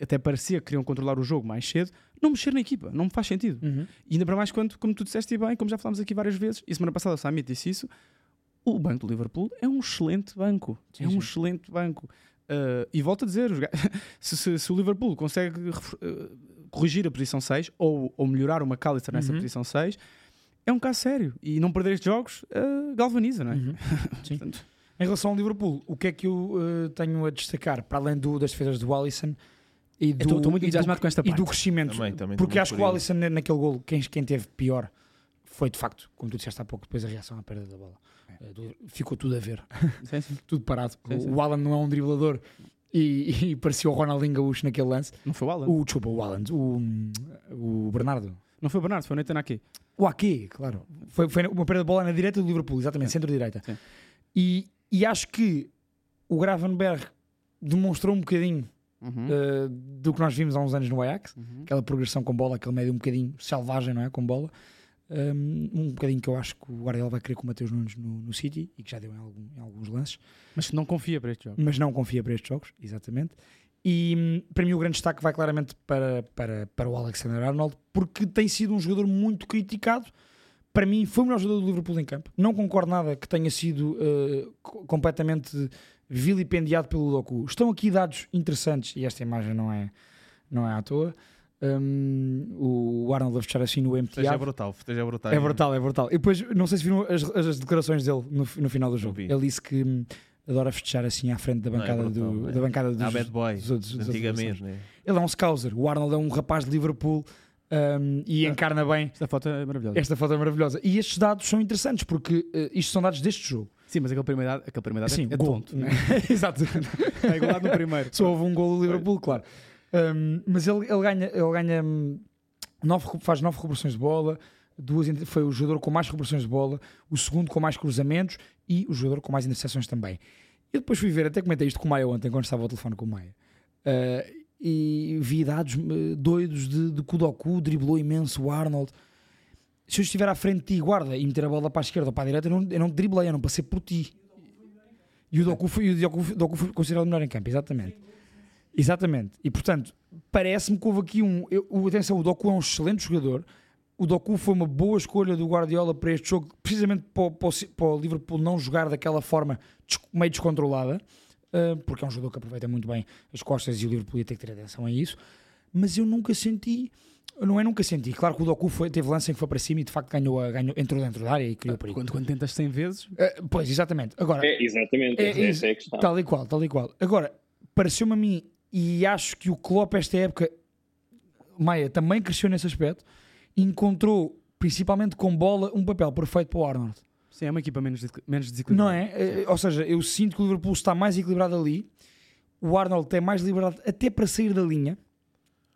até parecia que queriam controlar o jogo mais cedo, não mexer na equipa, não me faz sentido. Uhum. E ainda para mais quando, como tu disseste bem, como já falámos aqui várias vezes, e semana passada o Samit disse isso, o banco do Liverpool é um excelente banco. Sim, é um sim. excelente banco. Uh, e volto a dizer, se, se- se o Liverpool consegue uh, corrigir a posição 6 ou, ou melhorar uma McAllister nessa Uhum. posição 6, é um caso sério. E não perder estes jogos uh, galvaniza, não é? Uhum. Sim. Portanto, Em relação ao Liverpool, o que é que eu uh, tenho a destacar, para além do, das defesas do Alisson e do, estou- muito e do- entusiasmado com esta e do parte. crescimento? Também, também porque acho que o. Alisson na- naquele golo, quem, quem teve pior foi de facto, como tu disseste há pouco, depois a reação à perda da bola. Uh, do- ficou tudo a ver, sim, sim. tudo parado. Sim, sim. O Alan não é um driblador e, e parecia o Ronaldinho Gaúcho naquele lance. Não foi o Alan. O, desculpa, o Alan, o, o Bernardo. Não foi o Bernardo, foi o Nathan aqui. O Ake, claro. Foi, foi uma perda de bola na direita do Liverpool, exatamente, Sim. centro-direita. E, e acho que o Gravenberg demonstrou um bocadinho Uhum. uh, do que nós vimos há uns anos no Ajax, Uhum. aquela progressão com bola, aquele médio um bocadinho selvagem, não é? Com bola. Um, um bocadinho que eu acho que o Guardiola vai querer com o Mateus Nunes no, no City e que já deu em, algum- em alguns lances, Mas não confia para este jogo. mas não confia para estes jogos, exatamente. E hum, para mim o grande destaque vai claramente para, para, para o Alexander Arnold, porque tem sido um jogador muito criticado. Para mim, foi o melhor jogador do Liverpool em campo. Não concordo nada que tenha sido uh, co- completamente vilipendiado pelo Doku. Estão aqui dados interessantes, e esta imagem não é, não é à toa. Um, o Arnold a fechar assim no Esteja MTA. brutal, esteja brutal. É brutal, é brutal. E depois, não sei se viram as, as declarações dele no, no final do jogo. Ele disse que hum, adora festejar assim à frente da Não, é bancada, brutal, do, é. da bancada dos, Ah, bad boy, dos dos outros antigamente, né? Ele é um scouser. O Arnold é um rapaz de Liverpool um, e Ah. encarna bem. Esta foto é maravilhosa. Esta foto é maravilhosa. E estes dados são interessantes porque uh, isto são dados deste jogo. Sim, mas aquele primeiro dado, aquele primeiro dado Sim, é, é gol. tonto. né? Exato. Está igualado no primeiro. Só houve um gol do Liverpool, claro. Um, mas ele, ele ganha, ele ganha hum, nove, faz nove recuperações de bola. Duas, foi o jogador com mais recuperações de bola, o segundo com mais cruzamentos e o jogador com mais interseções também. Eu depois fui ver, até comentei isto com o Maia ontem, quando estava ao telefone com o Maia. Uh, e vi dados uh, doidos de, de que o Doku driblou imenso o Arnold. Se eu estiver à frente de ti, guarda, e meter a bola para a esquerda ou para a direita, eu não, eu não driblei, eu não passei por ti. E o Doku foi, e o Doku, Doku foi considerado o melhor em campo, exatamente. Exatamente. E portanto, parece-me que houve aqui um. Eu, atenção, o Doku é um excelente jogador. O Doku foi uma boa escolha do Guardiola para este jogo, precisamente para, o- para para o Liverpool não jogar daquela forma meio descontrolada, porque é um jogador que aproveita muito bem as costas e o Liverpool ia ter que ter atenção a isso. Mas eu nunca senti. Não é nunca senti. Claro que o Doku foi, teve lance em que foi para cima e de facto ganhou, a- ganhou entrou dentro da área e criou perigo. Quando, quando tentas 100 vezes, Ah, pois, exatamente. Agora, É, exatamente, É essa, isso. essa é a questão. Tal e qual, tal e qual. Agora, pareceu-me a mim, e acho que o Klopp esta época, Maia, também cresceu nesse aspecto, encontrou, principalmente com bola, um papel perfeito para o Arnold. Sim, é uma equipa menos, menos Não desequilibrada. é? Eh, Ou seja, eu sinto que o Liverpool está mais equilibrado ali, o Arnold tem mais liberdade até para sair da linha,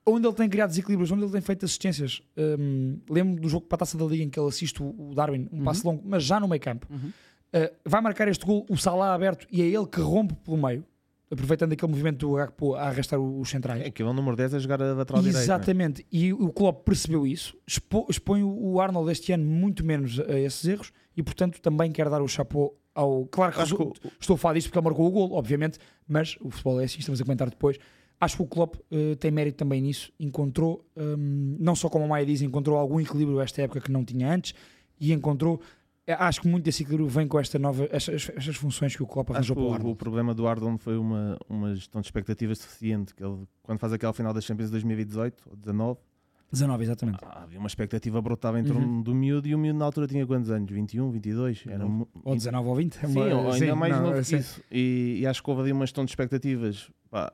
onde ele tem criado desequilíbrios, onde ele tem feito assistências. Hum, lembro do jogo para a taça da Liga em que ele assiste o Darwin, um passe longo, mas já no meio campo. Uhum. Uh, vai marcar este gol, o Salah aberto, e é ele que rompe pelo meio, aproveitando aquele movimento do Gakpo a arrastar o- os centrais. É que é o número 10 a jogar a lateral direito. Exatamente, e o Klopp percebeu isso, expo- expõe o Arnold este ano muito menos a esses erros e, portanto, também quer dar o chapéu ao. Claro que Acho que resu- estou a falar disto porque ele marcou o gol, obviamente, mas o futebol é assim, estamos a comentar depois. Acho que o Klopp eh, tem mérito também nisso, encontrou, hum, não só como a Maia diz, encontrou algum equilíbrio esta época que não tinha antes e encontrou. Eh, Acho que muito desse equilíbrio vem com esta nova, estas, estas funções que o Klopp arranjou para o o, Arnold. o problema do Ardon foi uma, uma gestão de expectativas suficiente. Que ele, quando faz aquela final das Champions de 2018 ou 19, 19, exatamente. ah, havia uma expectativa brutal em torno Uhum. do miúdo e o miúdo na altura tinha quantos anos? 21, 22? Era Ou 19 ou 20. é Sim, ou ainda sim, mais não, novo que sim. isso. E, e acho que houve ali uma gestão de expectativas pá,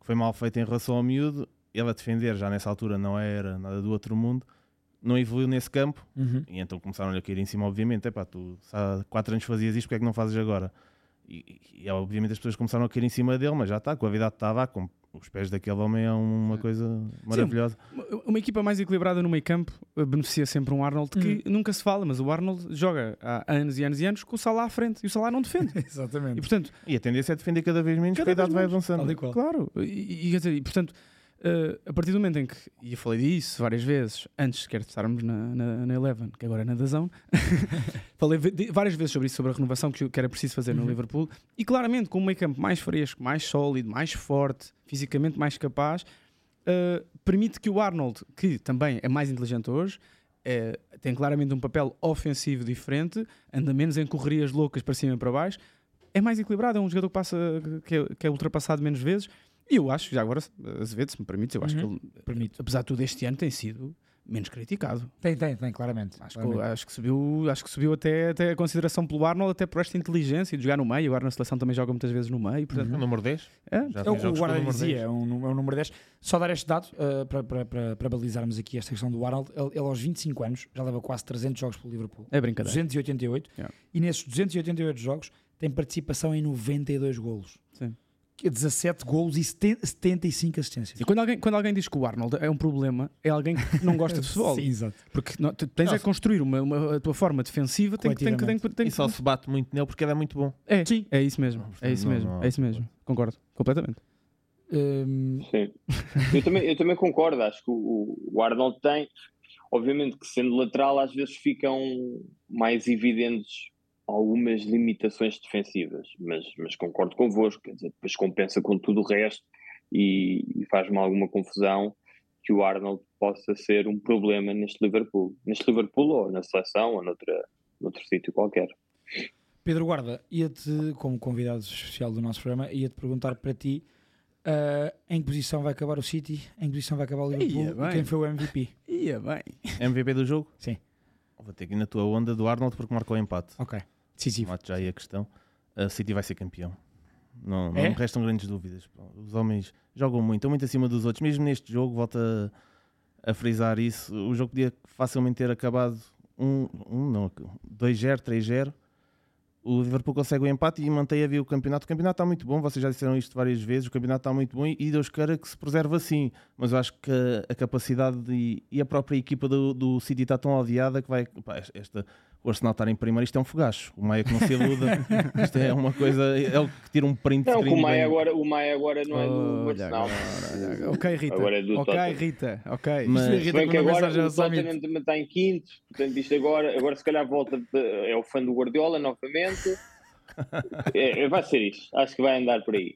que foi mal feita em relação ao miúdo. Ele a defender já nessa altura não era nada do outro mundo. Não evoluiu nesse campo Uhum. e então começaram-lhe a cair em cima, obviamente. É pá, tu há 4 anos fazias isto, porque é que não fazes agora? E, e, e, obviamente as pessoas começaram a cair em cima dele, mas já está, com a vida estava, com os pés daquele homem é uma coisa maravilhosa. Uma- Uma equipa mais equilibrada no meio campo eh, beneficia sempre um Arnold que nunca se fala, mas o Arnold joga há anos e anos e anos com o Salah à frente e o Salah não defende. E Exatamente. portanto, E a tendência é defender cada vez menos, Cada porque a idade vai avançando. E claro, e, e, e, portanto, eh, a partir do momento em que, e eu falei disso várias vezes, antes sequer de estarmos na, na, na Eleven, que agora é na Dazão, falei várias vezes sobre isso, sobre a renovação que, que era preciso fazer no Uhum. Liverpool, e claramente com um meio campo mais fresco, mais sólido, mais forte, fisicamente mais capaz, eh, permite que o Arnold, que também é mais inteligente hoje, eh, tem claramente um papel ofensivo diferente, anda menos em correrias loucas para cima e para baixo, é mais equilibrado, é um jogador que, passa, que, é, que é ultrapassado menos vezes. E eu acho, já agora, Azevedo, se me permite, eu acho Uhum. que ele, Permite. apesar de tudo, este ano tem sido menos criticado. Tem, tem, tem, claramente. Acho que, claramente. acho que subiu, acho que subiu até, até a consideração pelo Arnold, até por esta inteligência de jogar no meio. Agora na seleção também joga muitas vezes no meio. Portanto, O número 10? é, Já É o que o Guarda dizia, 10. é um, é um número 10. Só dar este dado uh, para, para, para, para balizarmos aqui esta questão do Arnold. Ele, ele aos 25 anos já leva quase 300 jogos pelo Liverpool. é brincadeira. 288. Yeah. E nesses 288 jogos tem participação em 92 golos. Sim. Que é 17 golos e 70 75 assistências. E quando alguém, quando alguém diz que o Arnold é um problema, é alguém que não gosta de futebol. Sim, exato. Porque não- tu tens Não, é se- construir uma, uma- a tua forma defensiva, tem que, tem que, tem que, tem E que- só se bate muito nele porque ele é muito bom. É, é isso mesmo. Portanto, É isso não- mesmo. não- É isso mesmo. Concordo. Completamente. Hum, Sim. Eu também, eu também concordo. Acho que o, o Arnold tem, obviamente que sendo lateral, às vezes ficam mais evidentes algumas limitações defensivas, mas, mas concordo convosco. Quer dizer, depois compensa com tudo o resto e, e faz-me alguma confusão que o Arnold possa ser um problema neste Liverpool. Neste Liverpool ou na seleção ou noutra, noutro sítio qualquer. Pedro Guarda, ia-te, como convidado especial do nosso programa, ia-te perguntar para ti uh, em que posição vai acabar o City, em que posição vai acabar o Liverpool Ia e quem foi o MVP. Ia bem. MVP do jogo? Sim. Vou ter que ir na tua onda do Arnold porque marcou empate. Ok, decisivo. Mate já aí a questão. A City vai ser campeão. Não, não É? me restam grandes dúvidas. Os homens jogam muito, estão muito acima dos outros. Mesmo neste jogo, volta a, a frisar isso. O jogo podia facilmente ter acabado um, um não, 2-0, 3-0. O Liverpool consegue o empate e mantém a vir o campeonato. O campeonato está muito bom, vocês já disseram isto várias vezes. O campeonato está muito bom e Deus queira que se preserve assim. Mas eu acho que a, a capacidade e, e a própria equipa do, do City está tão odiada que vai. pá, esta, o Arsenal estar em primeiro, isto é um fogacho. O Maia que não se iluda. isto é uma coisa. É o que tira um print Não, o Maia bem- agora, o Maia agora não é do Arsenal. Ok, Rita. Agora é do ok, Tottenham. Rita. Ok. Mas- Isto é Rita bem que agora o Tottenham também está em quinto, portanto isto agora, agora se calhar volta, de- é o fã do Guardiola novamente. É, vai ser isto, acho que vai andar por aí.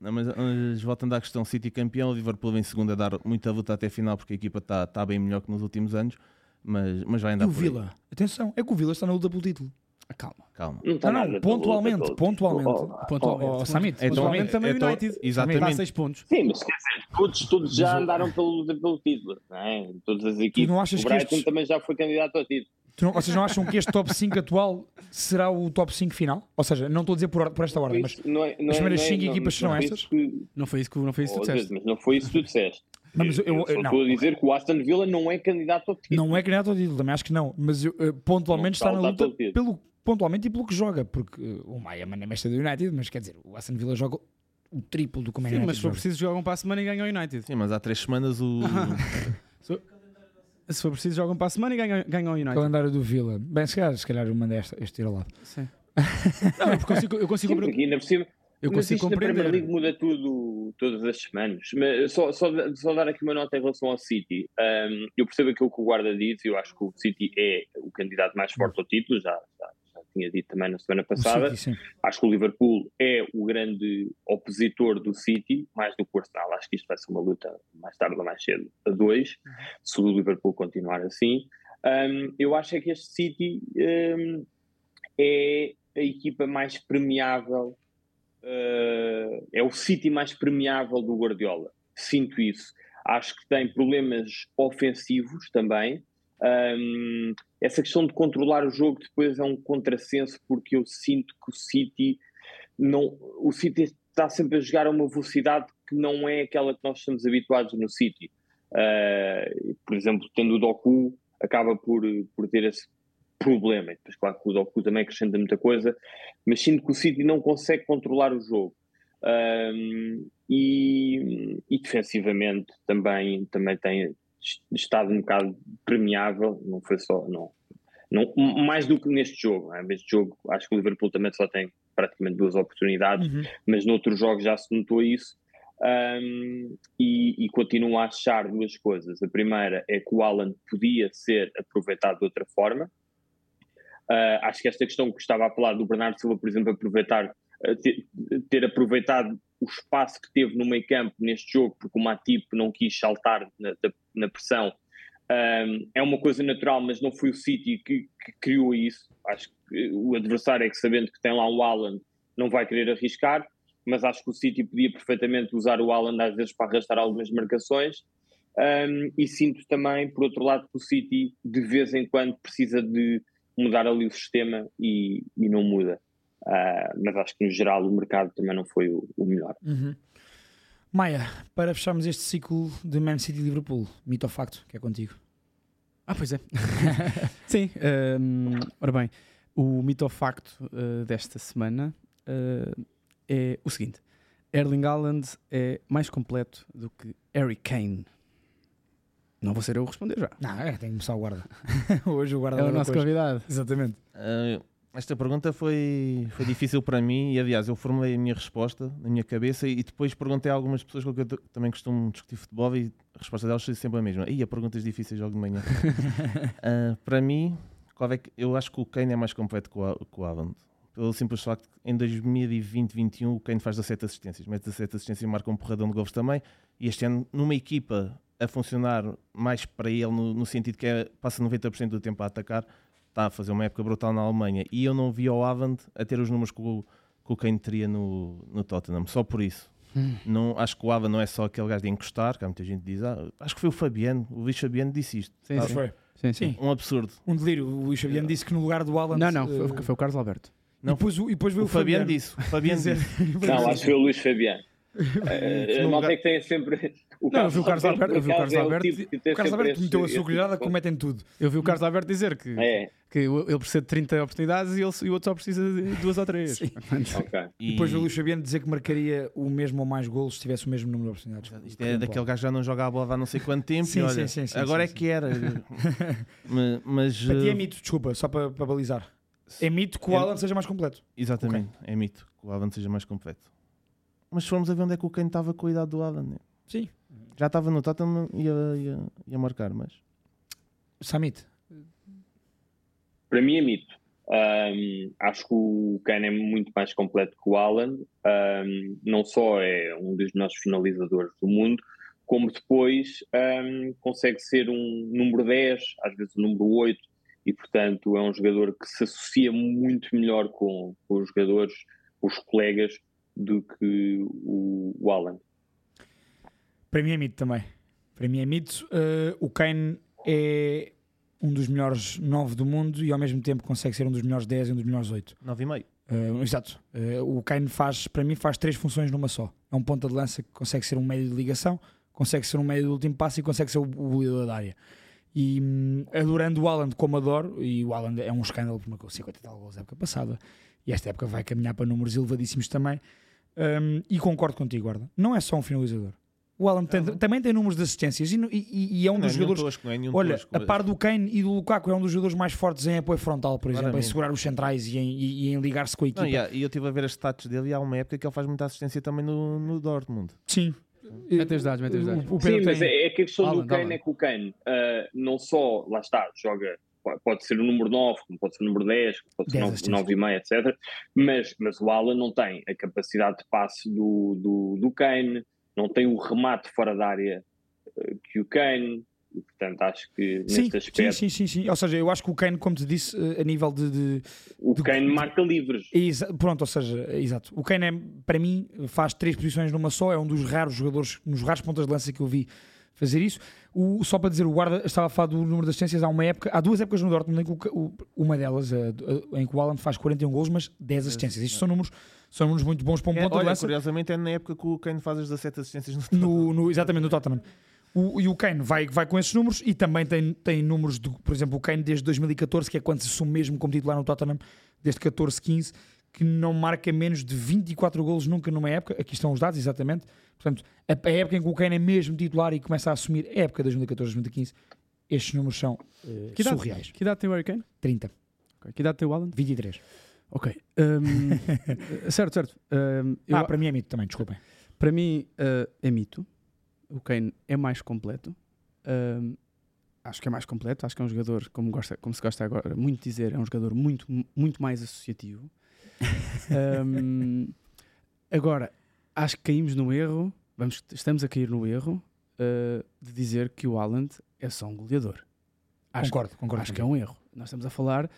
Não, mas, mas voltando à questão City campeão, o Liverpool em segunda a dar muita luta até a final porque a equipa está tá bem melhor que nos últimos anos, mas, mas vai E andar o por aí. Vila, atenção, é que o Vila está na luta pelo título. Calma. Calma. Não, está Não, não, pontualmente, pontualmente. Oh, Pontualmente. Oh, oh, É Pontualmente também o é tão- United. Exatamente. 6 pontos. Sim, mas quer dizer, todos, todos já andaram pelo, pelo título, não é? Todas as equipes. não achas o que Brighton estes- também já foi candidato ao título. Tu não, vocês não acham que este top 5 atual será o top 5 final? Ou seja, não estou a dizer por, or- por esta ordem, mas Não é- não as é- primeiras não é- cinco não- equipas serão estas? isso que- Não foi isso que, não foi isso que tu Oh, disseste. mas não foi isso que tu disseste. Não, mas eu- eu, eu- só não. estou a dizer que o Aston Villa não é candidato ao título. não é candidato ao título, também acho que não. Mas eu, eh, pontualmente Não está na está luta pelo, pontualmente e pelo que joga, porque eh, o Maia é mestre do United, mas quer dizer, o Aston Villa joga o triplo do que o Man Sim, United mas se for joga. preciso jogam para a semana e ganham o United. Sim, mas há três semanas o. Se for preciso jogam para a semana e ganham, ganham o United. Calendário do Villa. Bem, se calhar, se calhar eu mandei esta, este tiro ao lado. Sim. Não, porque eu consigo, eu consigo, Sim, porque ainda por cima, eu mas consigo isto na Premier compreender. League muda tudo todas as semanas. Mas só, só, só dar aqui uma nota em relação ao City. Um, eu percebo aquilo que o Guarda diz, eu acho que o City é o candidato mais forte ao título, já, já, já tinha dito também na semana passada. City. Acho que o Liverpool é o grande opositor do City, mais do que o Arsenal. Acho que isto vai ser uma luta mais tarde ou mais cedo a dois, se o Liverpool continuar assim. Um, eu acho é que este City um, é a equipa mais premiável, uh, é o City mais premiável do Guardiola. Sinto isso. Acho que tem problemas ofensivos também. Um, essa questão de controlar o jogo depois é um contrassenso porque eu sinto que o City não, o City está sempre a jogar a uma velocidade que não é aquela que nós estamos habituados no City. Uh, por exemplo, tendo o Doku, acaba por, por ter esse problema. E depois, claro que o Doku também acrescenta muita coisa, mas sinto que o City não consegue controlar o jogo. Um, e, e defensivamente também, também tem estado um bocado premiável, não foi só, não, não, mais do que neste jogo. Não é? Neste jogo, acho que o Liverpool também só tem praticamente duas oportunidades, Uhum. mas noutros jogos já se notou isso. Um, e, e continuo a achar duas coisas. A primeira é que o Alan podia ser aproveitado de outra forma. Uh, acho que esta questão que estava a falar do Bernardo Silva, por exemplo, aproveitar, uh, ter, ter, aproveitado o espaço que teve no meio campo neste jogo, porque o Matip não quis saltar na, na pressão, um, é uma coisa natural, mas não foi o City que, que, criou isso. Acho que o adversário é que, sabendo que tem lá o Alan, não vai querer arriscar, mas acho que o City podia perfeitamente usar o Alan às vezes para arrastar algumas marcações. Um, e sinto também, por outro lado, que o City de vez em quando precisa de mudar ali o sistema e, e não muda. Uh, mas acho que no geral o mercado também não foi o, o melhor. Uhum. Maia, para fecharmos este ciclo de Man City Liverpool, mito ou facto, que é contigo. Ah, pois é. Sim, um, ora bem, o mito ou facto uh, desta semana uh, é o seguinte: Erling Haaland é mais completo do que Harry Kane. Não vou ser eu a responder já. Não, é, tem que começar o guarda. Hoje o guarda É o nosso este. convidado. Exatamente. Uh, esta pergunta foi, foi difícil para mim e, aliás, eu formulei a minha resposta na minha cabeça e depois perguntei a algumas pessoas com que eu também costumo discutir futebol e a resposta delas foi sempre a mesma. Ih, a perguntas difíceis logo de manhã. Uh, para mim, qual é que, eu acho que o Kane é mais completo que o, que o Haaland. Pelo simples facto que em 2020-21 o Kane faz 17 assistências, mete 17 assistências e marca um porradão de gols também. E este ano, numa equipa a funcionar mais para ele, no, no sentido que é, passa 90% do tempo a atacar, está a fazer uma época brutal na Alemanha. E eu não vi o Haaland a ter os números que o, que o Kane teria no, no Tottenham, só por isso. Não, acho que o Haaland não é só aquele gajo de encostar, que há muita gente que diz, ah, acho que foi o Fabiano, o Luís Fabiano disse isto. Sim, Ah, sim. foi. Sim, Sim. Um absurdo. Um delírio. O Luís Fabiano disse que no lugar do Alan. Não, não, eh, foi, foi o Carlos Alberto. E depois, e depois veio O o, Fabiano disse, o Fabiano Dizer- disse. Não, acho que foi o Luís Fabiano. Uh, a malta é que tem sempre. O Não, eu vi o Carlos Alberto- eu vi o Carlos acaso, é Alberto- tipo O Carlos sempre Alberto meteu a sua colherada tipo como metem tudo. Eu vi o Carlos Alberto dizer que, É, que ele precisa de 30 oportunidades e, ele, e o outro só precisa de duas ou três. Sim. ok. E depois o Luís Fabiano dizer que marcaria o mesmo ou mais golos se tivesse o mesmo número de oportunidades. Isto é daquele gajo que já não joga a bola há não sei quanto tempo. Sim, e olha, sim, sim, sim, agora sim, é que era. mas, mas, Para ti é eh, mito, desculpa, só para, para balizar. É mito que o É- Alan seja mais completo. Exatamente, é mito que o Alan seja mais completo. Mas se formos a ver onde é que o Kane estava com a idade do Alan, né? Sim. já estava no Tottenham e ia, ia, ia marcar, mas Samit. Para mim é mito. Um, acho que o Kane é muito mais completo que o Alan. Um, não só é um dos melhores finalizadores do mundo, como depois um, consegue ser um número 10, às vezes um número 8, e portanto é um jogador que se associa muito melhor com, com os jogadores, os colegas, do que o, o Alan. Para mim é mito também. Para mim é mito. Uh, o Kane é um dos melhores 9 do mundo e ao mesmo tempo consegue ser um dos melhores 10 e um dos melhores 8. 9,5. Uh, exato. Uh, o Kane faz, para mim, faz três funções numa só. É um ponta de lança que consegue ser um meio de ligação, consegue ser um meio do último passo e consegue ser o, o goleador da área. E hum, adorando o Haaland como adoro, e o Haaland é um escândalo porque marcou 50 e tal gols na época passada, e esta época vai caminhar para números elevadíssimos também. Um, e concordo contigo, guarda. Não é só um finalizador. O Alan tem, também tem números de assistências e, e, e é um Não dos é jogadores. tosco, é Olha, tosco. a par do Kane e do Lukaku, é um dos jogadores mais fortes em apoio frontal, por exemplo, em segurar os centrais e em, e- em ligar-se com a equipa. Não, e eu estive a ver as stats dele e há uma época que ele faz muita assistência também no, no Dortmund. Sim. Mete os dados, mete os dados. O, o Sim, Pedro mas tem... é, é que a questão Alan, do Kane é que o Kane ah, não só, lá está, joga, pode ser o número 9, como pode ser o número 10, como pode ser 10 9, assistências. 9,5, etc. Mas, mas o Alan não tem a capacidade de passe do, do, do Kane, não tem o remate fora da área ah, que o Kane, e, portanto acho que Sim, neste sim, aspecto sim, sim, sim. Ou seja, eu acho que o Kane, como te disse, eh, a nível de. de- o do- Kane marca livres. Exa- pronto, ou seja, exato. O Kane, é, para mim, faz três posições numa só. É um dos raros jogadores, um dos raros pontas de lança que eu vi fazer isso. O, só para dizer, o guarda estava a falar do número de assistências há uma época, há duas épocas no Dortmund em que o uma delas, a- a- em que o Alan faz 41 golos, mas 10 assistências. Isto são números, são números muito bons para um É, ponta de olha, lança. curiosamente é na época que o Kane faz as 17 assistências no no, no- exatamente no Tottenham. O, e o Kane vai, vai com esses números e também tem, tem números, do, por exemplo, o Kane desde 2014, que é quando se assume mesmo como titular no Tottenham, desde 14, 15, que não marca menos de 24 golos nunca numa época. Aqui estão os dados, exatamente. Portanto, a, a época em que o Kane é mesmo titular e começa a assumir a época de 2014-2015, estes números são eh, Que idade, surreais. que idade tem o Harry Kane? 30, Ok. Que idade tem o Alan? 23. Ok. Hum, certo, certo. Eu- Ah, para mim é mito também, desculpem. Para mim uh, é mito. O Kane é mais completo. Um, acho que é mais completo. Acho que é um jogador, como, gosta, como se gosta agora muito de dizer, é um jogador muito, muito mais associativo. Um, agora, acho que caímos no erro, vamos, estamos a cair no erro uh, de dizer que o Haaland é só um goleador. Acho, concordo, concordo. acho que é um erro. Nós estamos a falar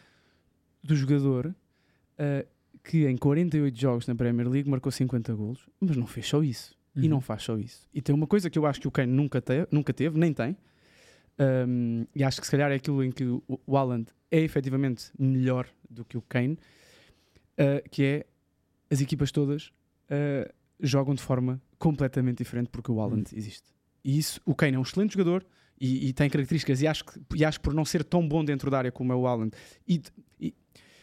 do jogador uh, que em 48 jogos na Premier League marcou 50 golos, mas não fez só isso. E Uhum. não faz só isso. E tem uma coisa que eu acho que o Kane nunca, te, nunca teve, nem tem, um, e acho que se calhar é aquilo em que o, o Haaland é efetivamente melhor do que o Kane, uh, que é as equipas todas uh, jogam de forma completamente diferente porque o Haaland existe. E isso, o Kane é um excelente jogador e, e tem características, e acho, que, e acho que por não ser tão bom dentro da área como é o Haaland, e, e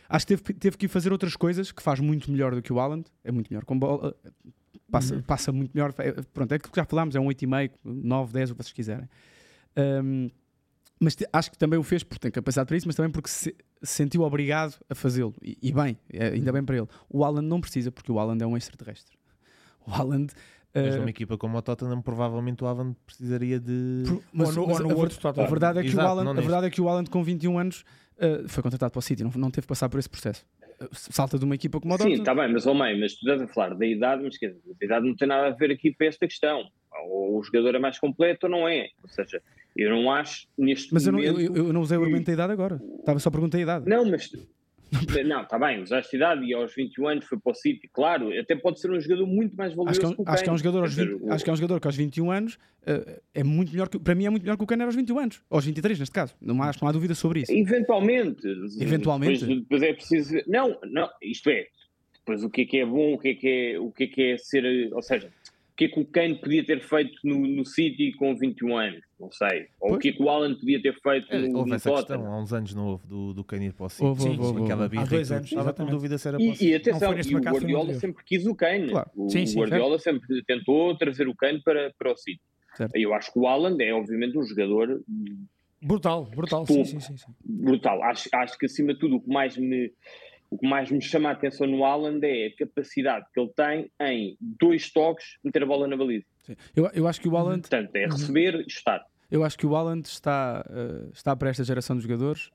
acho que teve, teve que fazer outras coisas que faz muito melhor do que o Haaland, é muito melhor com bola, passa, Uhum. passa muito melhor. é- Pronto, é aquilo que já falámos, é um 8,5, 9, 10, o que vocês quiserem. Um, mas te- acho que também o fez porque tem capacidade para isso, mas também porque se, se sentiu obrigado a fazê-lo. E, e bem, é, ainda bem para ele. O Haaland não precisa, porque o Haaland é um extraterrestre. O Haaland. Mas uh, numa equipa como o Tottenham, provavelmente o Haaland precisaria de. Por- mas- ou no, mas ou no a, outro Tottenham. a verdade é que Exato, o não a verdade é que o Haaland com 21 anos uh, foi contratado para o City, não, não teve que passar por esse processo. Salta de uma equipa como o Sim, está bem, mas, oh mãe, mas tu estás a falar da idade, mas quer a idade não tem nada a ver aqui com esta questão. Ou o jogador é mais completo ou não é. Ou seja, eu não acho neste Mas eu não, momento... eu, eu não usei o argumento da idade agora. Estava só a perguntar a idade. Não, mas. Não, está bem, usaste idade e aos 21 anos foi para o City, claro, até pode ser um jogador muito mais valioso Acho que, é um, que acho que é um Kane. jogador dizer, 20 o- acho que é um jogador que aos 21 anos uh, é muito melhor que, para mim é muito melhor que o Kane era aos 21 anos, aos 23 neste caso. Não há, não há dúvida sobre isso. Eventualmente. Eventualmente? Depois, depois é preciso. Não, não, isto é. Depois o que é que é bom, o que é que é, o que é, que é ser. Ou seja, o que é que o Kane podia ter feito no, no City com 21 anos? Não sei. Ou Pois. o que é que o Alan podia ter feito É, no, houve no essa questão há uns anos, não houve, do, do Kane ir para o City. Houve, Sim, houve, sim, houve, Aquela birra Há dois anos, Estava com dúvida se era para o E, City. e atenção, e o Guardiola sempre quis o Kane. Claro. O, Sim, o sim, Guardiola sempre tentou trazer o Kane para, para o City. Certo. Eu acho que o Haaland é, obviamente, um jogador Brutal, brutal. Sim, sim, sim, sim. brutal. Acho, acho que, acima de tudo, o que mais me, o que mais me chama a atenção no Haaland é a capacidade que ele tem em dois toques meter a bola na baliza. Sim. Eu, eu acho que o Haaland, Portanto, é receber e chutar. eu acho que o Haaland está, uh, está para esta geração de jogadores,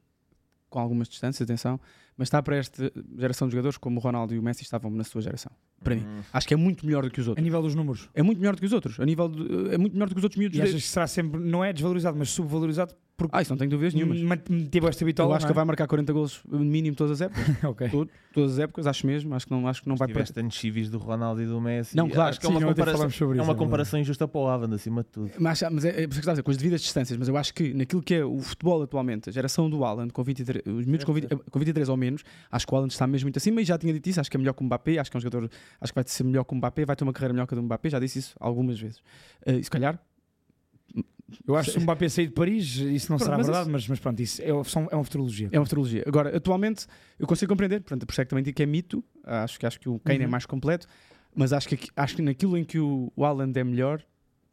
com algumas distâncias, atenção, mas está para esta geração de jogadores como o Ronaldo e o Messi estavam na sua geração. para mim. Hum. Acho que é muito melhor do que os A outros. nível dos números. É muito melhor do que os outros. A nível de- é muito melhor do que os outros miúdos. E de- achas que será sempre, não é desvalorizado, mas subvalorizado porque Ah, isso não tenho dúvidas nenhumas. manteve esta Eu vitória. acho que vai marcar 40 gols mínimo todas as épocas. Ok. Todo- todas as épocas, acho mesmo. Acho que não, acho que não vai Tiveste perder. tantos chivis do Ronaldo e do Messi. Não, claro, acho que é sim, uma ontem comparação, sobre é uma é comparação injusta para o Haaland, acima de tudo. Mas, mas é, é, por isso que está a dizer, com as devidas distâncias, mas eu acho que naquilo que é o futebol atualmente, a geração do Haaland, com 23, os miúdos com, 20 com 23 ou menos, acho que o Haaland está mesmo muito acima e já tinha dito isso, acho que é melhor que o Mbappé, acho que é um jogador, acho que vai ser melhor que o Mbappé, vai ter uma carreira melhor que a do Mbappé, já disse isso algumas vezes. Eh, e se calhar, Eu acho que se o Mbappé sair de Paris, isso não Pronto, será mas verdade, isso- mas, mas pronto, isso é, são- é uma futurologia. é uma futurologia. Agora, atualmente, eu consigo compreender, portanto, por isso é que também digo que é mito, acho que, acho que o Kane é Uhum. mais completo, mas acho que, acho que naquilo em que o, o Haaland é melhor,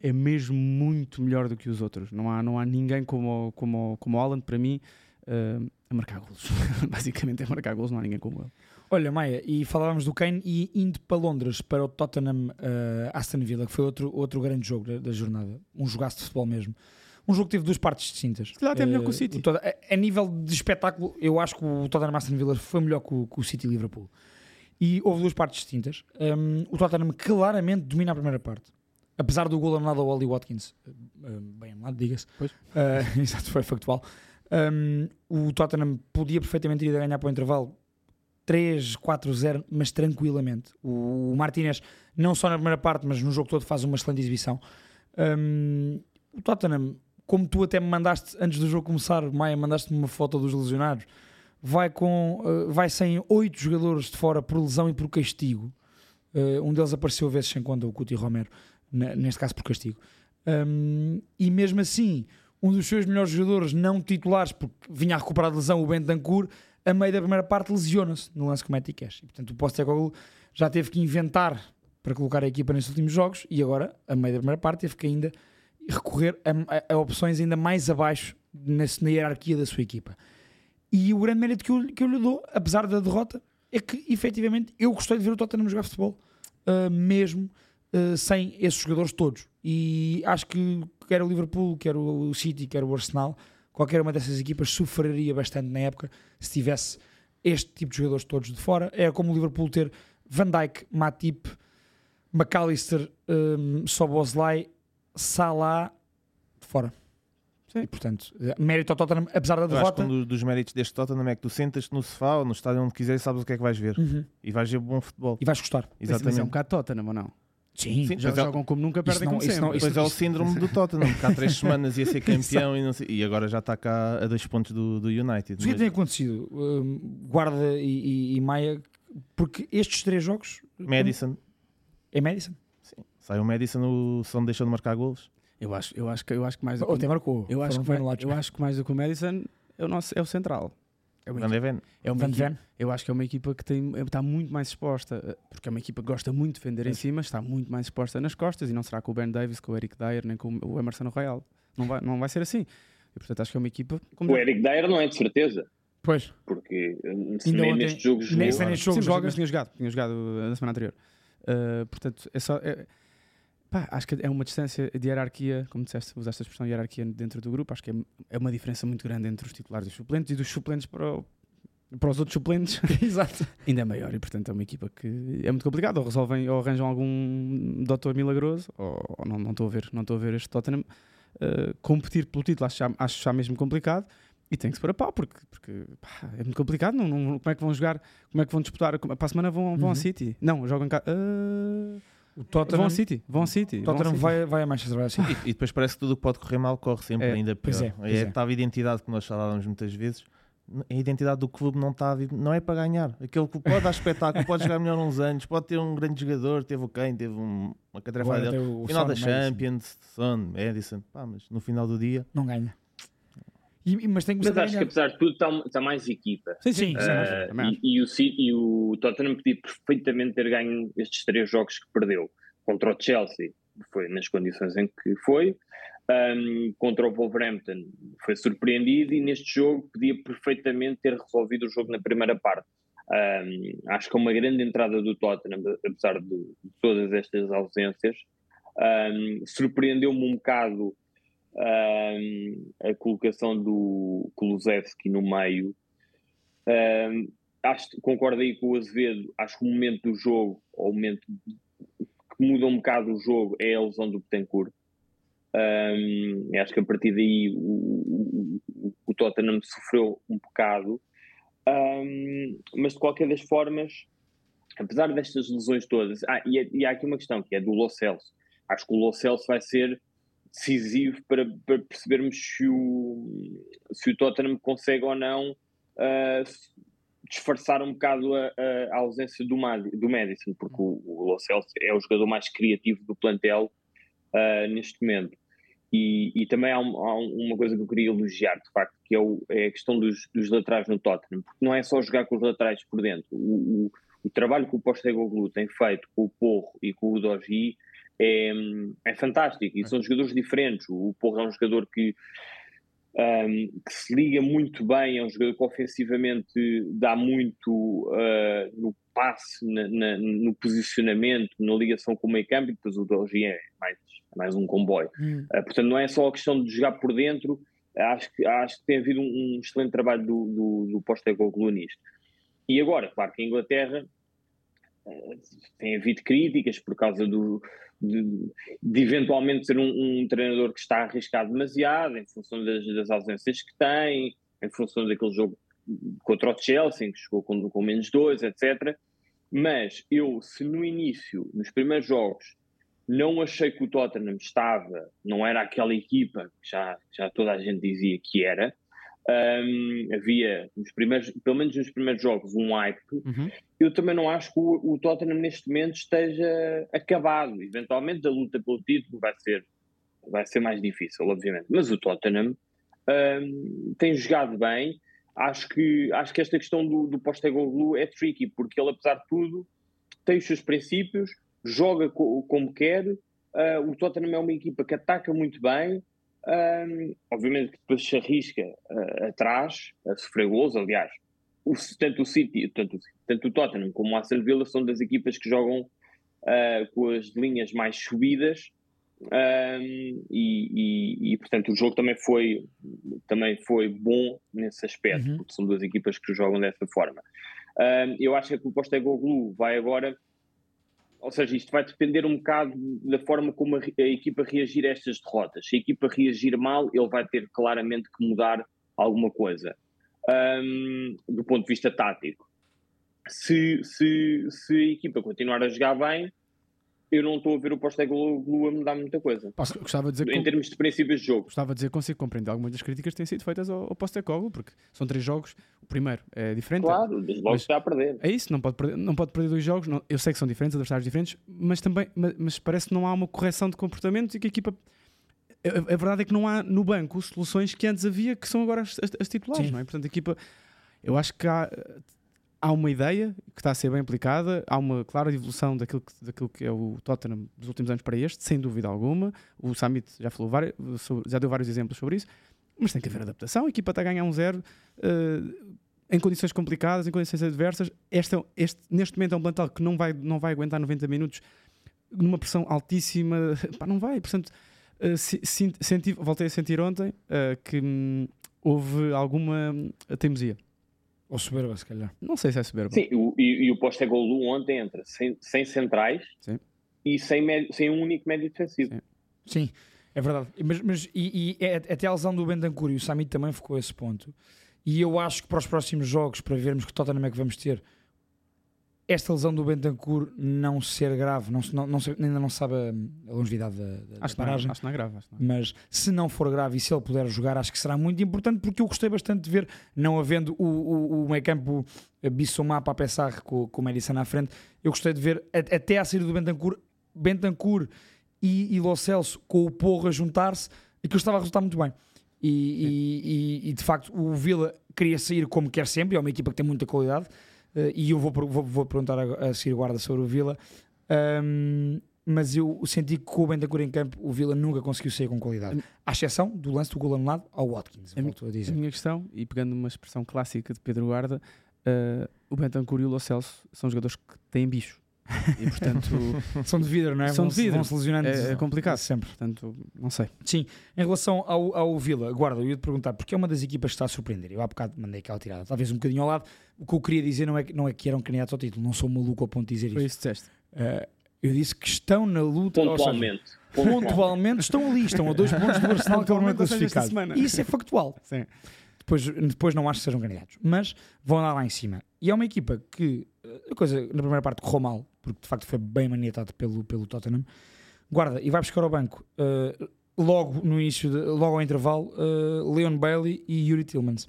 é mesmo muito melhor do que os outros. Não há, não há ninguém como, como, como o Haaland, para mim, a marcar golos. Basicamente é marcar golos, não há ninguém como ele. Olha, Maia, e falávamos do Kane e indo para Londres, para o Tottenham eh, Aston Villa, que foi outro, outro grande jogo da, da jornada. Um jogaço de futebol mesmo. Um jogo que teve duas partes distintas. calhar até melhor que o Eh, City. Tot- a, a nível de espetáculo, eu acho que o Tottenham Aston Villa foi melhor que o, que o City e Liverpool. E houve duas partes distintas. Um, o Tottenham claramente domina a primeira parte. Apesar do gol anulado ao Oli Watkins, eh, bem anulado, diga-se. Pois. Eh, exato, foi factual. Um, o Tottenham podia perfeitamente ir a ganhar para o intervalo 3, 4, 0, mas tranquilamente. O, o Martinez, não só na primeira parte, mas no jogo todo, faz uma excelente exibição. Um, o Tottenham, como tu até me mandaste antes do jogo começar, Maia, mandaste-me uma foto dos lesionados, vai, com, uh, vai sem 8 jogadores de fora por lesão e por castigo. Uh, um deles apareceu vezes sem conta, o Couto Romero, neste caso por castigo. Um, e mesmo assim, um dos seus melhores jogadores não titulares, porque vinha a recuperar de lesão, o Bentancur, a meio da primeira parte lesiona-se no lance com o. E, portanto, o Postecoglou já teve que inventar para colocar a equipa nestes últimos jogos e agora, a meio da primeira parte, teve que ainda recorrer a, a- a opções ainda mais abaixo nesse- na hierarquia da sua equipa. E o grande mérito que eu, que eu lhe dou, apesar da derrota, é que efetivamente eu gostei de ver o Tottenham jogar futebol, uh, mesmo uh, sem esses jogadores todos. E acho que quer o Liverpool, quer o City, quer o Arsenal, qualquer uma dessas equipas sofreria bastante na época se tivesse este tipo de jogadores todos de fora. É como o Liverpool ter Van Dijk, Matip, McAllister, um, Soboslai, Salah de fora. Sim. E portanto, mérito ao Tottenham, apesar da Eu acho que derrota. um do- dos méritos deste Tottenham é que tu sentas-te no sofá ou no estádio onde quiseres e sabes o que é que vais ver. Uhum. E vais ver bom futebol. E vais gostar. Mas é um Exatamente. bocado Tottenham, ou não? Sim, Sim. Já é. jogam como nunca, Isso perdem não- como isso sempre. não- isso- Pois é o síndrome do Tottenham, que há três semanas ia ser campeão e, não sei- e agora já está cá a dois pontos do, do United. O que tem acontecido? Um, Guarda e, e- e Maia, porque estes três jogos Madison, é Madison. sim. sai o Madison, o som deixou de marcar golos. Eu acho, eu acho que eu acho que mais do Ontem que, marcou. eu acho que, mais, eu acho que mais do que o Madison é o nosso é o central. É uma, Van de Ven. é uma Van de equipa, Ven. eu acho que é uma equipa que tem, está muito mais exposta, eh, porque é uma equipa que gosta muito de defender em Pois. cima, está muito mais exposta nas costas e não será com o Ben Davis, com o Eric Dyer, nem com o Emerson Royal. Não vai, não vai ser assim. E portanto acho que é uma equipa. Como O Eric Dyer não é de certeza, Pois. porque eh, se nem ontem- neste jogo jogou. neste jogo joga. mas tinha jogado, tinha jogado uh, na semana anterior. Uh, portanto, é só. é- pá, acho que é uma distância de hierarquia, como disseste, usaste a expressão hierarquia dentro do grupo. Acho que é, é uma diferença muito grande entre os titulares e os suplentes e dos suplentes para, o- para os outros suplentes Exato. ainda é maior. E portanto é uma equipa que é muito complicado. Ou resolvem ou arranjam algum doutor milagroso, ou, ou não, estou a ver, não estou a ver este Tottenham uh, competir pelo título. Acho já, acho já mesmo complicado. E tem que se pôr a pau, porque, porque pá, é muito complicado. Não, não- como é que vão jogar? Como é que vão disputar? Para a semana vão, vão Uhum. ao City. Não, jogam cá. ah, O vão Tottenham, ao City. Vão ao City. vão ao Tottenham City. vai, vai a Manchester vai assim. E, e depois parece que tudo o que pode correr mal corre sempre É, ainda pior. pois é, pois é. Estava a identidade que nós falávamos muitas vezes. A identidade do clube não está a vir- não é para ganhar. Aquele que pode dar espetáculo, pode jogar melhor uns anos, pode ter um grande jogador, teve o Kane, teve um- uma catrefada dele. Final Son, da Madison. Champions, Son, Madison, pá, mas no final do dia Não ganha. E- mas tem que Mas acho que ganhar. apesar de tudo está, está mais equipa. Sim, sim. Sim, sim, e, e o, e o Tottenham podia perfeitamente ter ganho estes três jogos que perdeu. Contra o Chelsea, foi nas condições em que foi. Um, contra o Wolverhampton, foi surpreendido. E neste jogo, podia perfeitamente ter resolvido o jogo na primeira parte. Um, acho que é uma grande entrada do Tottenham, apesar de, de todas estas ausências. Um, Surpreendeu-me um bocado um, a colocação do Kulusevski no meio. Um, acho, concordo aí com o Azevedo, acho que o momento do jogo, ou, o momento que muda um bocado o jogo é a lesão do Betancourt. Um, acho que a partir daí o, o, o Tottenham sofreu um bocado, um, mas de qualquer das formas, apesar destas lesões todas, ah, e, é, e, há aqui uma questão que é do Lo Celso. Acho que o Lo Celso vai ser decisivo para, para percebermos se o, se o Tottenham consegue ou não uh, disfarçar um bocado a, a, ausência do, do Madison, porque o, o Lo Celso é o jogador mais criativo do plantel uh, neste momento. E, e também há, um, há, uma coisa que eu queria elogiar, de facto, que é, o, é a questão dos, dos, laterais no Tottenham, porque não é só jogar com os laterais por dentro. O, o, o trabalho que o Postecoglou tem feito com o Porro e com o Dogi é, é fantástico, e são jogadores diferentes. O Porro é um jogador que um, que se liga muito bem, é um jogador que ofensivamente dá muito uh, no passe, na, na, no posicionamento, na ligação com o meio campo, e depois o Dogi é mais, mais um comboio. Hum. Uh, portanto, não é só a questão de jogar por dentro, acho que, acho que tem havido um, um excelente trabalho do, do, do nisto. E agora, claro que a Inglaterra tem havido críticas por causa do, de, de eventualmente ser um, um, treinador que está arriscado demasiado em função das, das, ausências que tem, em função daquele jogo contra o Chelsea, que chegou com, com menos dois, etc. Mas eu, se no início, nos primeiros jogos, não achei que o Tottenham estava, não era aquela equipa que já, já toda a gente dizia que era, um, havia, nos primeiros, pelo menos nos primeiros jogos, um hype. Uhum. Eu também não acho que o, o, Tottenham neste momento esteja acabado. Eventualmente a luta pelo título vai ser, vai ser mais difícil, obviamente. Mas o Tottenham um, tem jogado bem. Acho que, acho que esta questão do, do Postecoglou é tricky, porque ele, apesar de tudo, tem os seus princípios, joga co como quer. Uh, o Tottenham é uma equipa que ataca muito bem, um, obviamente que depois se arrisca uh, atrás, a sofrer gols. Aliás, o, tanto o City, tanto, tanto o Tottenham como o Aston Villa são das equipas que jogam uh, com as linhas mais subidas. Um, e, e, e, portanto o jogo também foi também foi bom nesse aspecto uhum. porque são duas equipas que jogam dessa forma um, eu acho que o Postecoglou vai agora ou seja, isto vai depender um bocado da forma como a, a, equipa reagir a estas derrotas. Se a equipa reagir mal, ele vai ter claramente que mudar alguma coisa um, do ponto de vista tático. Se, se, se a equipa continuar a jogar bem, eu não estou a ver o Postecoglou a mudar muita coisa. Posso, gostava de dizer em termos de princípios de jogo. Gostava de dizer que consigo compreender algumas das críticas que têm sido feitas ao, ao Postecoglou, porque são três jogos. O primeiro é diferente. Claro, desde logo está a perder. É isso, não pode perder, não pode perder dois jogos. Não, eu sei que são diferentes, adversários diferentes, mas também mas, mas, parece que não há uma correção de comportamento e que a equipa. A, a, verdade é que não há no banco soluções que antes havia que são agora as, as, as titulares, Sim. não é? Portanto, a equipa. Eu acho que há, há uma ideia que está a ser bem aplicada, há uma clara evolução daquilo que, daquilo que é o Tottenham dos últimos anos para este, sem dúvida alguma. O Summit já, falou vários, já deu vários exemplos sobre isso, mas tem que haver adaptação. A equipa está a ganhar um zero uh, em condições complicadas, em condições adversas. Este, este, neste momento é um plantel que não vai, não vai aguentar 90 minutos numa pressão altíssima. Pá, não vai, portanto. Uh, senti, voltei a sentir ontem uh, que hum, houve alguma teimosia ou soberba, se calhar. Não sei se é soberba. Sim, o, e, e o Postecoglou ontem entra sem, sem centrais Sim. e sem, médio, sem um único médio defensivo. Sim, Sim é verdade. Mas, mas e, e é, até a lesão do Bentancur e o Sami também ficou a esse ponto. E eu acho que para os próximos jogos, para vermos que Tottenham é que vamos ter, esta lesão do Bentancur não ser grave, não, não, não, ainda não sabe a, longevidade da, da acho paragem. Não, acho que não é grave. Não é. Mas se não for grave e se ele puder jogar, acho que será muito importante porque eu gostei bastante de ver, não havendo o, o, o meio campo Bissomar para pensar com, com o Madison à frente, eu gostei de ver até a saída do Bentancur, Bentancur e, e Lo Celso com o Porro a juntar-se, e que estava a resultar muito bem. E, e, e, de facto o Vila queria sair como quer sempre, é uma equipa que tem muita qualidade uh, e eu vou, vou, vou perguntar a, a seguir guarda sobre o Vila. Um, mas eu senti que com o Bentancur em campo o Vila nunca conseguiu sair com qualidade. À exceção do lance do gol anulado ao Watkins, a, volto a dizer. A minha questão, e pegando uma expressão clássica de Pedro Guarda, uh, o Bentancur e o Lo Celso são jogadores que têm bicho. E portanto são de vidro, não é? São de vidro. Vão se lesionando. É, é complicado sempre. Portanto, não sei. Sim, em relação ao, ao Vila, guarda, eu ia te perguntar, porque é uma das equipas que está a surpreender. Eu há bocado mandei aquela tirada, talvez um bocadinho ao lado. O que eu queria dizer não é, não é que eram candidatos ao título, não sou maluco ao ponto de dizer isso. Foi isso que Uh, eu disse que estão na luta. Pontualmente. Seja, pontualmente estão ali, estão a dois pontos do Arsenal que é o primeiro classificado. Isso é factual. Sim. Depois, depois não acho que sejam candidatos, mas vão lá lá em cima. E é uma equipa que a coisa na primeira parte correu mal, porque de facto foi bem maniatado pelo, pelo Tottenham. Guarda e vai buscar ao banco uh, logo no início, de, logo ao intervalo, uh, Leon Bailey e Yuri Tillmans.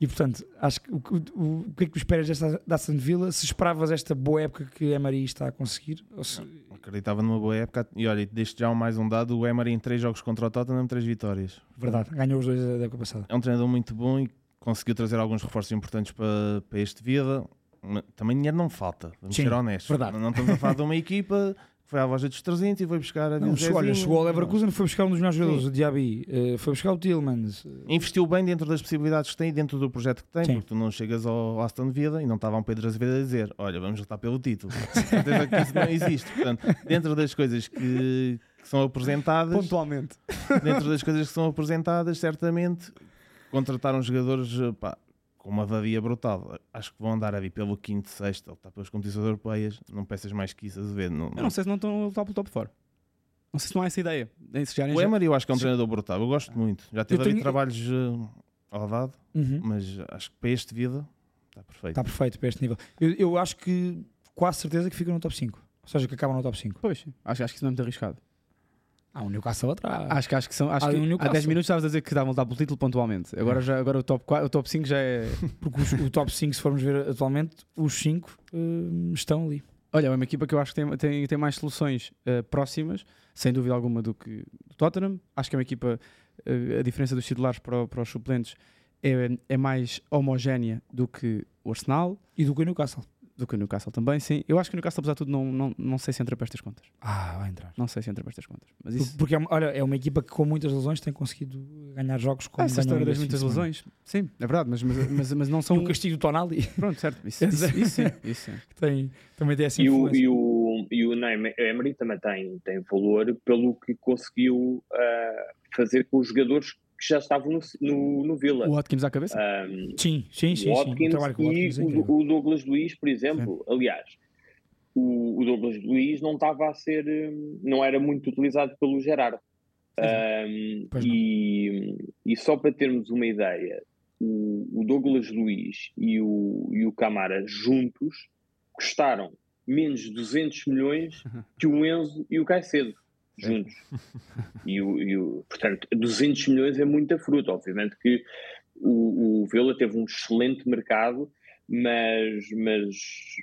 E portanto, acho que o, o, o que é que tu esperas desta da Aston Villa? Se esperavas esta boa época que o Emery está a conseguir? Se... Acreditava numa boa época e olha, deixo já mais um dado: o Emery em três jogos contra o Tottenham, três vitórias. Verdade, ganhou os dois da época passada. É um treinador muito bom e conseguiu trazer alguns reforços importantes para, para este Villa. Também dinheiro não falta, vamos Sim, ser honestos. Verdade. Não estamos a falar de uma equipa foi à loja dos 300 e foi buscar a não, Olha, chegou ao Leverkusen foi buscar um dos melhores jogadores, o Diaby, uh, foi buscar o Tillmans. Investiu bem dentro das possibilidades que tem e dentro do projeto que tem, Sim. porque tu não chegas ao Aston Villa e não estava um Pedro Azevedo a dizer: Olha, vamos lutar pelo título. certeza que isso não existe. Portanto, dentro das coisas que, que são apresentadas, pontualmente, dentro das coisas que são apresentadas, certamente contrataram jogadores pá, com uma vadia brutal. Acho que vão andar ali pelo quinto, sexto, ou está pelas competições europeias, não peças mais que isso a ver. Não, não. Eu não sei se não estão a lutar pelo top 4. Não sei se não há essa ideia. o Emery eu acho que é um treinador brutal, eu gosto muito. Já teve tenho... ali trabalhos uh, ao lado, uhum. mas acho que para este vida está perfeito. Está perfeito para este nível. Eu, eu acho que quase certeza que fica no top 5. Ou seja, que acaba no top 5. Pois, acho, acho que isso não é muito arriscado. Há um Newcastle atrás. Acho que, acho que são. Acho há, que há 10 minutos estavas a dizer que davam o título pontualmente. Agora, já, agora o, top 4, o top 5 já é. Porque os, o top 5, se formos ver atualmente, os 5 uh, estão ali. Olha, é uma equipa que eu acho que tem, tem, tem mais soluções uh, próximas, sem dúvida alguma, do que o Tottenham. Acho que é uma equipa, uh, a diferença dos titulares para, para os suplentes é, é mais homogénea do que o Arsenal. E do que o Newcastle do que o Newcastle também, sim. Eu acho que o Newcastle, apesar de tudo, não, não, não sei se entra para estas contas. Ah, vai entrar. Não sei se entra para estas contas. Mas isso... Porque, olha, é uma equipa que com muitas lesões tem conseguido ganhar jogos com ah, essa história das muitas lesões. Sim, é verdade, mas, mas, mas, mas não são. E o castigo do Tonali. Pronto, certo. Isso, isso, isso, isso sim. Isso sim. tem, também tem essa e o, e o, e o Emery também tem, tem valor pelo que conseguiu uh, fazer com os jogadores que já estavam no, no, no Vila. O Watkins à cabeça? Um, sim, sim, sim. O Watkins, sim. e o, o, Douglas Luiz, por exemplo. Sim. Aliás, o, o, Douglas Luiz não estava a ser, hum, não era muito utilizado pelo Gerardo. Um, e, e, só para termos uma ideia, o, o, Douglas Luiz e o, e o Camara juntos custaram menos de 200 milhões que o Enzo e o Caicedo juntos. E e portanto, 200 milhões é muita fruta. Obviamente que o, o teve um excelente mercado, mas, mas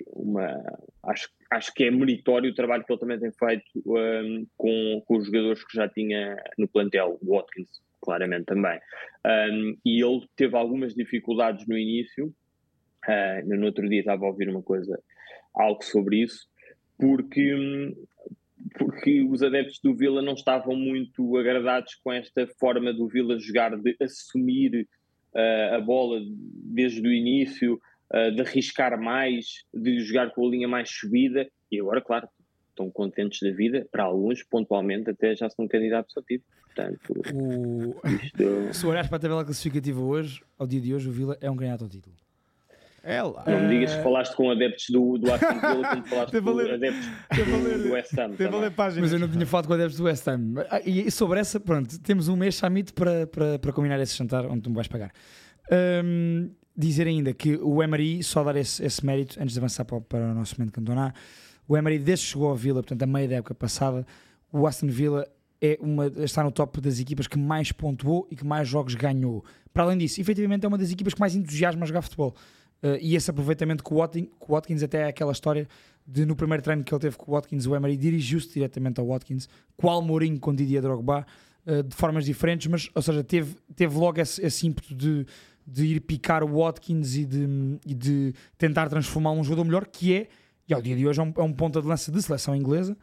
uma, acho, acho que é meritório o trabalho que ele também tem feito um, com, com os jogadores que já tinha no plantel, o Watkins, claramente também. Um, e ele teve algumas dificuldades no início. Uh, no outro dia estava a ouvir uma coisa, algo sobre isso, porque hum, porque os adeptos do Vila não estavam muito agradados com esta forma do Vila jogar, de assumir uh, a bola desde o início, uh, de arriscar mais, de jogar com a linha mais subida, e agora, claro, estão contentes da vida, para alguns, pontualmente, até já são candidatos ao título. Portanto, o... isto... se olhares para a tabela classificativa hoje, ao dia de hoje, o Vila é um candidato ao título. É lá. Não me digas que falaste com adeptos do, do Aston Villa como falaste com ler, adeptos do, do West Ham. Mas eu não tinha falado com adeptos do West Ham. Ah, e sobre essa, pronto, temos um mês chamito para, para, para combinar esse jantar onde tu me vais pagar. Um, dizer ainda que o Emery, só dar esse, esse mérito antes de avançar para, para o nosso momento cantonar, o Emery desde que chegou ao Villa, portanto a meia da época passada, o Aston Villa é uma, está no top das equipas que mais pontuou e que mais jogos ganhou. Para além disso, efetivamente é uma das equipas que mais entusiasma a jogar futebol. Uh, e esse aproveitamento com o, Watkins, com o Watkins, até é aquela história de no primeiro treino que ele teve com o Watkins, o Emery dirigiu-se diretamente ao Watkins, qual Mourinho com Didier Drogba, uh, de formas diferentes, mas, ou seja, teve, teve logo esse, esse ímpeto de, de ir picar o Watkins e de, e de tentar transformar um jogador melhor, que é, e ao dia de hoje, é um, é um ponta de lança de seleção inglesa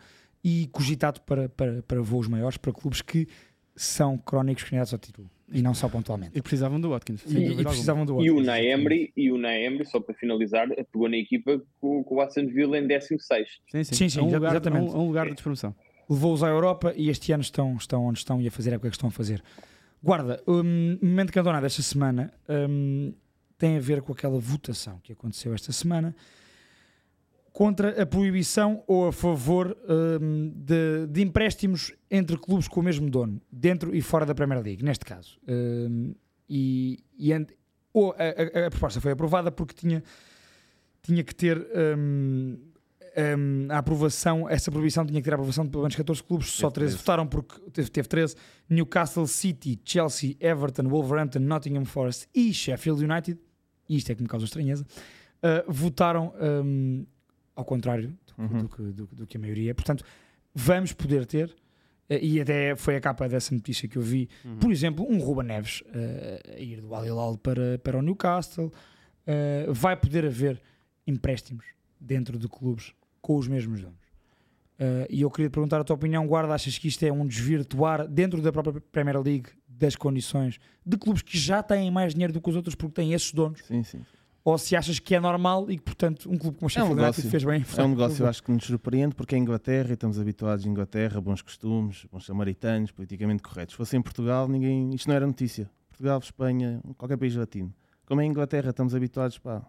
e cogitado para, para, para voos maiores, para clubes que são crónicos candidatos ao título e não só pontualmente. E precisavam do Watkins. E, e precisavam do Watkins. E o Naemri, e o Naemri, só para finalizar, pegou na equipa com, com o Aston Villa em 16. Sim, sim, sim, sim é um lugar, exatamente. Um, um lugar de despromoção. Levou-os à Europa e este ano estão, estão onde estão e a fazer a época que estão a fazer. Guarda, o um, momento cantonado esta semana um, tem a ver com aquela votação que aconteceu esta semana contra a proibição ou a favor hum, de, de empréstimos entre clubes com o mesmo dono, dentro e fora da Premier League, neste caso. Hum, e, e ou a, a- a proposta foi aprovada porque tinha, tinha que ter hum, hum, a aprovação, essa proibição tinha que ter a aprovação de pelo menos 14 clubes, só Teve 13 13. votaram porque teve, teve 13, Newcastle City, Chelsea, Everton, Wolverhampton, Nottingham Forest e Sheffield United, e isto é que me causa estranheza, uh, votaram hum, ao contrário do, Uhum. do que, do- do que a maioria. Portanto, vamos poder ter, eh, e até foi a capa dessa notícia que eu vi, Uhum. por exemplo, um Ruben Neves eh, a ir do Al Hilal para, para o Newcastle. eh, vai poder haver empréstimos dentro de clubes com os mesmos donos. Eh, e eu queria te perguntar a tua opinião, Guarda, achas que isto é um desvirtuar dentro da própria Premier League das condições de clubes que já têm mais dinheiro do que os outros porque têm esses donos? Sim, sim. Ou se achas que é normal e que, portanto, um clube como o É um Sheffield United negócio. fez bem? É um negócio, eu acho que nos surpreende porque é Inglaterra e estamos habituados a Inglaterra, bons costumes, bons samaritanos, politicamente corretos. Se fosse em Portugal, ninguém, isto não era notícia. Portugal, Espanha, qualquer país latino. Como é Inglaterra, estamos habituados, pá,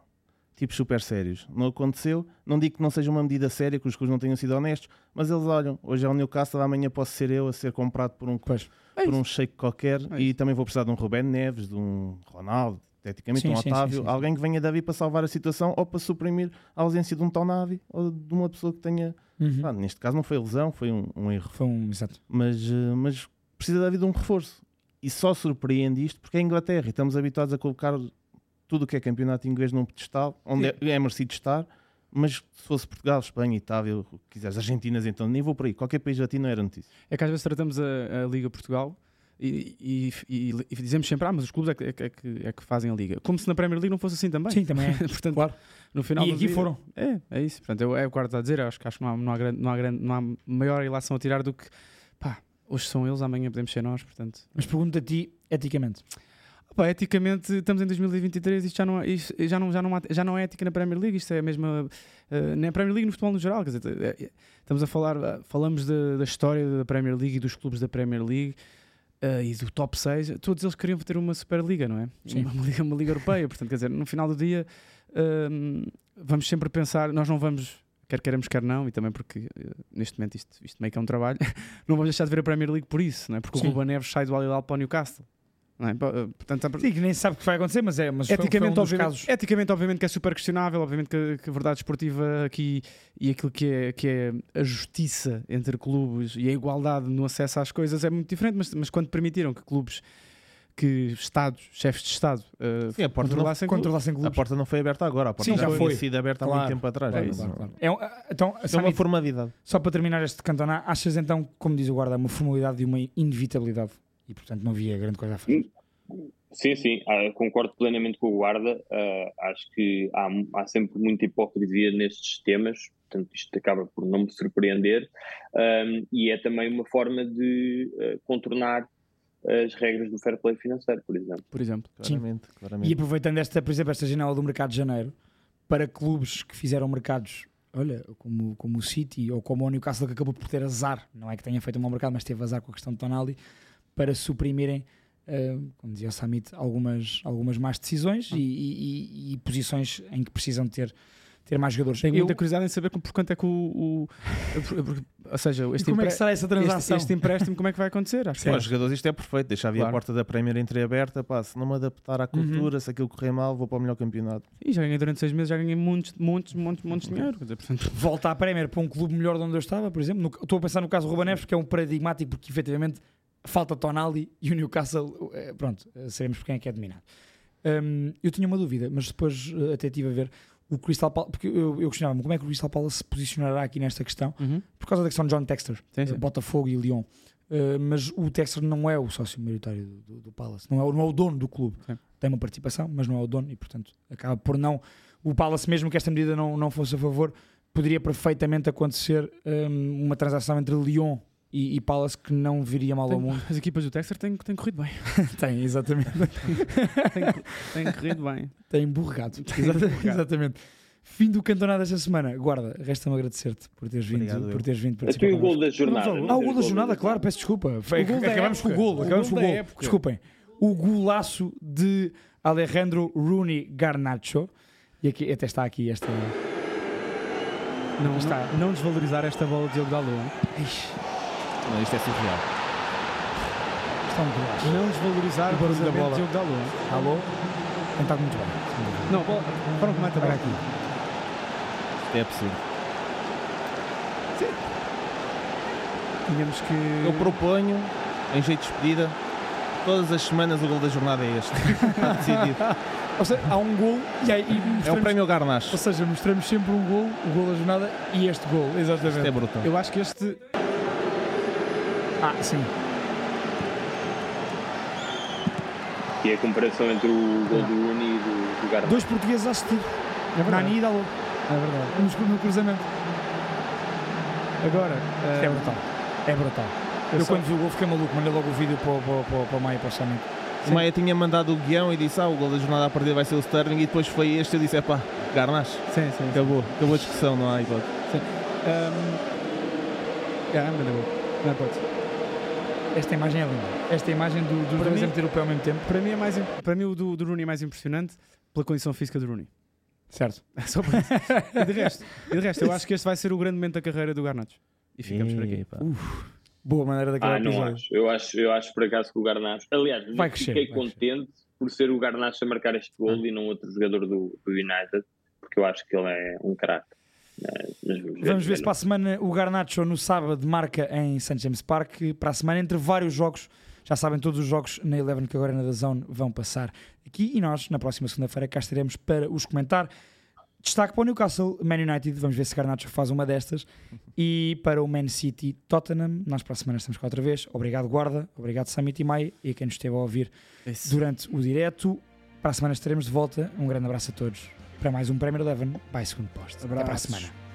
tipos super sérios. Não aconteceu, não digo que não seja uma medida séria, que os clubes não tenham sido honestos, mas eles olham, hoje é o Newcastle, amanhã posso ser eu a ser comprado por um, Pois. Por um shake qualquer É e também vou precisar de um Rubén Neves, de um Ronaldo, teticamente Sim, um sim, Otávio, sim, alguém que venha dali para salvar a situação ou para suprimir a ausência de um Tonavi ou de uma pessoa que tenha. Uhum. Pá, neste caso não foi lesão, foi um, um erro. Foi um. Exato. Mas, eh, mas precisa da vida de um reforço. E só surpreende isto porque é a Inglaterra e estamos habituados a colocar tudo o que é campeonato inglês num pedestal, onde é, é merecido estar. Mas se fosse Portugal, Espanha, Itália, o que quiseres, Argentinas, então nem vou por aí. Qualquer país latino era notícia. É que às vezes tratamos a, a Liga Portugal e, e- e- dizemos sempre, ah, mas os clubes é que, é, que- é que, é que fazem a Liga. Como se na Premier League não fosse assim também. Sim, também é. Portanto, Claro. no final E aqui foram. É, é isso. Portanto, eu, é o que o Guarda está a dizer. Acho que, acho que não, há, não, há grande, não, há grande, não há maior ilação a tirar do que pá, hoje são eles, amanhã podemos ser nós. Portanto, Mas pergunto a ti, eticamente. Pá, eticamente estamos em 2023 isto já não, é- isto já, não, já, não, já não é ética na Premier League, isto é a mesma eh, na Premier League no futebol no geral, quer dizer, é- é- estamos a falar, eh, falamos da, da história da Premier League e dos clubes da Premier League eh, e do top 6, todos eles queriam ter uma Superliga, não é? Uma, liga, uma liga europeia, portanto, quer dizer, no final do dia vamos sempre pensar, nós não vamos quer queiramos, quer não, e também porque eh, neste momento isto, isto meio que é um trabalho, não vamos deixar de ver a Premier League por isso, não é? porque Sim. o Ruben Neves sai do Al Hilal para o Newcastle. Não é? Portanto, Sim, que nem sabe o que vai acontecer, mas é. Mas foi- foi um eticamente, dos obviamente, casos. eticamente, obviamente que é super questionável, obviamente que, que a verdade esportiva aqui e aquilo que é, que é a justiça entre clubes e a igualdade no acesso às coisas é muito diferente, mas, mas quando permitiram que clubes, que Estados, chefes de Estado, uh, Sim, a porta não- controlassem clubes, Controlassem A porta não foi aberta agora, a porta Sim, já, foi. sido aberta há Claro. muito tempo atrás. Claro, é isso. claro, claro. É um- então, é uma formalidade. só para terminar este cantonar, achas então, como diz o guarda, uma formalidade e uma inevitabilidade? E portanto não havia grande coisa a fazer. Sim, sim, ah, concordo plenamente com o Guarda. ah, acho que há, há sempre muita hipocrisia nestes temas, portanto, isto acaba por não me surpreender. ahm, e é também uma forma de ah, contornar as regras do fair play financeiro, por exemplo. por exemplo. Claramente, E claramente. aproveitando esta, por exemplo, esta janela do mercado de janeiro, para clubes que fizeram mercados, olha, como, como o City ou como o Newcastle, que acabou por ter azar, não é que tenha feito um bom mercado, mas teve azar com a questão de Tonali, para suprimirem, eh, como dizia o Samit, algumas, algumas más decisões e, e- e- e posições em que precisam ter, ter mais jogadores. Tenho Eu- muita curiosidade em saber por quanto é que o. o- ou seja, e este, como é que empre- será essa este, transação? este empréstimo, como é que vai acontecer? Acho que Para os jogadores isto é perfeito, deixa ali Claro. a porta da Premier entreaberta, pá, se não me adaptar à cultura, se aquilo correr mal, vou para o melhor campeonato. E já ganhei durante seis meses, já ganhei muitos, muitos, muitos, muitos de dinheiro. Portanto, volta à Premier para um clube melhor de onde eu estava, por exemplo. No- Estou a pensar no caso do Ruben Neves, que é um paradigmático, porque efetivamente falta Tonali e o Newcastle, eh, pronto, eh, sabemos por quem é que é dominado. Hum, eu tinha uma dúvida, mas depois eh, até estive a ver o Crystal Palace, porque eu, eu questionava-me como é que o Crystal Palace se posicionará aqui nesta questão, uhum. por causa da questão de John Texter, Sim, sim. Botafogo e Lyon. Eh, mas o Texter não é o sócio maioritário do, do, do Palace, não é, o- não é o dono do clube. Sim. Tem uma participação, mas não é o dono e, portanto, acaba por não. O Palace, mesmo que esta medida não, não fosse a favor, poderia perfeitamente acontecer hum, uma transação entre Lyon e, e Palace que não viria mal ao Tem- mundo. as equipas do Texter têm, têm corrido bem. Tem, exatamente. têm, têm corrido bem. Tem borregado. Tem Exata- borregado. exatamente. Fim do campeonato desta semana. Guarda, resta-me agradecer-te por teres vindo, Obrigado, por teres vindo participar. o gol da jornada. Ao Ah, o gol da jornada, claro, peço desculpa. Foi- acabamos com o gol. Acabamos com o gol. época. Desculpem. O golaço de Alejandro Rooney Garnacho. E aqui, até está aqui esta. Não, Está. não, não desvalorizar esta bola de Diogo Dalot. Não, isto é surreal. baixo. Não desvalorizar O barulho da bola. Diogo hein? Alô? Tem estado muito bem. Não, bola, para um comenta Agora agora aqui. Isto é absurdo. Tínhamos que. Eu proponho, em jeito de despedida, todas as semanas o gol da jornada é este. Está decidido. Ou seja, há um gol e aí e É o prémio Garnacho. Ou seja, mostramos sempre um gol, o gol da jornada e este gol, Isto é exatamente. brutal. Eu acho que este. Ah, sim. E a comparação entre o gol do Rooney e do, do. Dois portugueses a assistir. É verdade. Nani e Dalot, É verdade. no, no cruzamento. Agora. Isto é eh, brutal. É brutal. eu Eu, quando vi o gol fiquei maluco, mandei logo o vídeo para, o- para, para, para o Maia e para o Summit. O Maia tinha mandado o guião e disse: Ah, o gol da jornada a perder vai ser o Sterling. E depois foi este. Eu disse: É pá, Garnacho. Sim, sim. sim. Acabou. Acabou a discussão, não há hipótese. Um, é, não, não pode. Esta imagem é linda. Esta imagem do, dos Para dois mim- a meter o pé ao mesmo tempo. Para mim, é mais, para mim o do, do Rooney é mais impressionante pela condição física do Rooney. Certo. É Só por isso. e, de resto, e de resto, eu acho que este vai ser o grande momento da carreira do Garnacho. E ficamos por aqui. Epá. Boa maneira daquela Ah, não acho. Eu acho, eu acho por acaso que o Garnacho. Aliás, Vai eu crescer, fiquei vai crescer. contente por ser o Garnacho a marcar este gol Ah. e não outro jogador do, do United, porque eu acho que ele é um craque. Mas, mas vamos ver. Vamos ver se para a semana o Garnacho no sábado marca em St. James Park. Para a semana, entre vários jogos, já sabem, todos os jogos na Eleven que agora na da Zone vão passar aqui e nós, na próxima segunda-feira, cá estaremos para os comentar. Destaque para o Newcastle, Man United, vamos ver se Garnacho faz uma destas. E para o Man City, Tottenham, nós para a semana estamos cá outra vez. Obrigado, Guarda, obrigado, Summit e Mai, e a quem nos esteve a ouvir Isso. durante o direto. Para a semana estaremos de volta. Um grande abraço a todos para mais um Premier Eleven by segundo posto. Até para a Abraços. semana.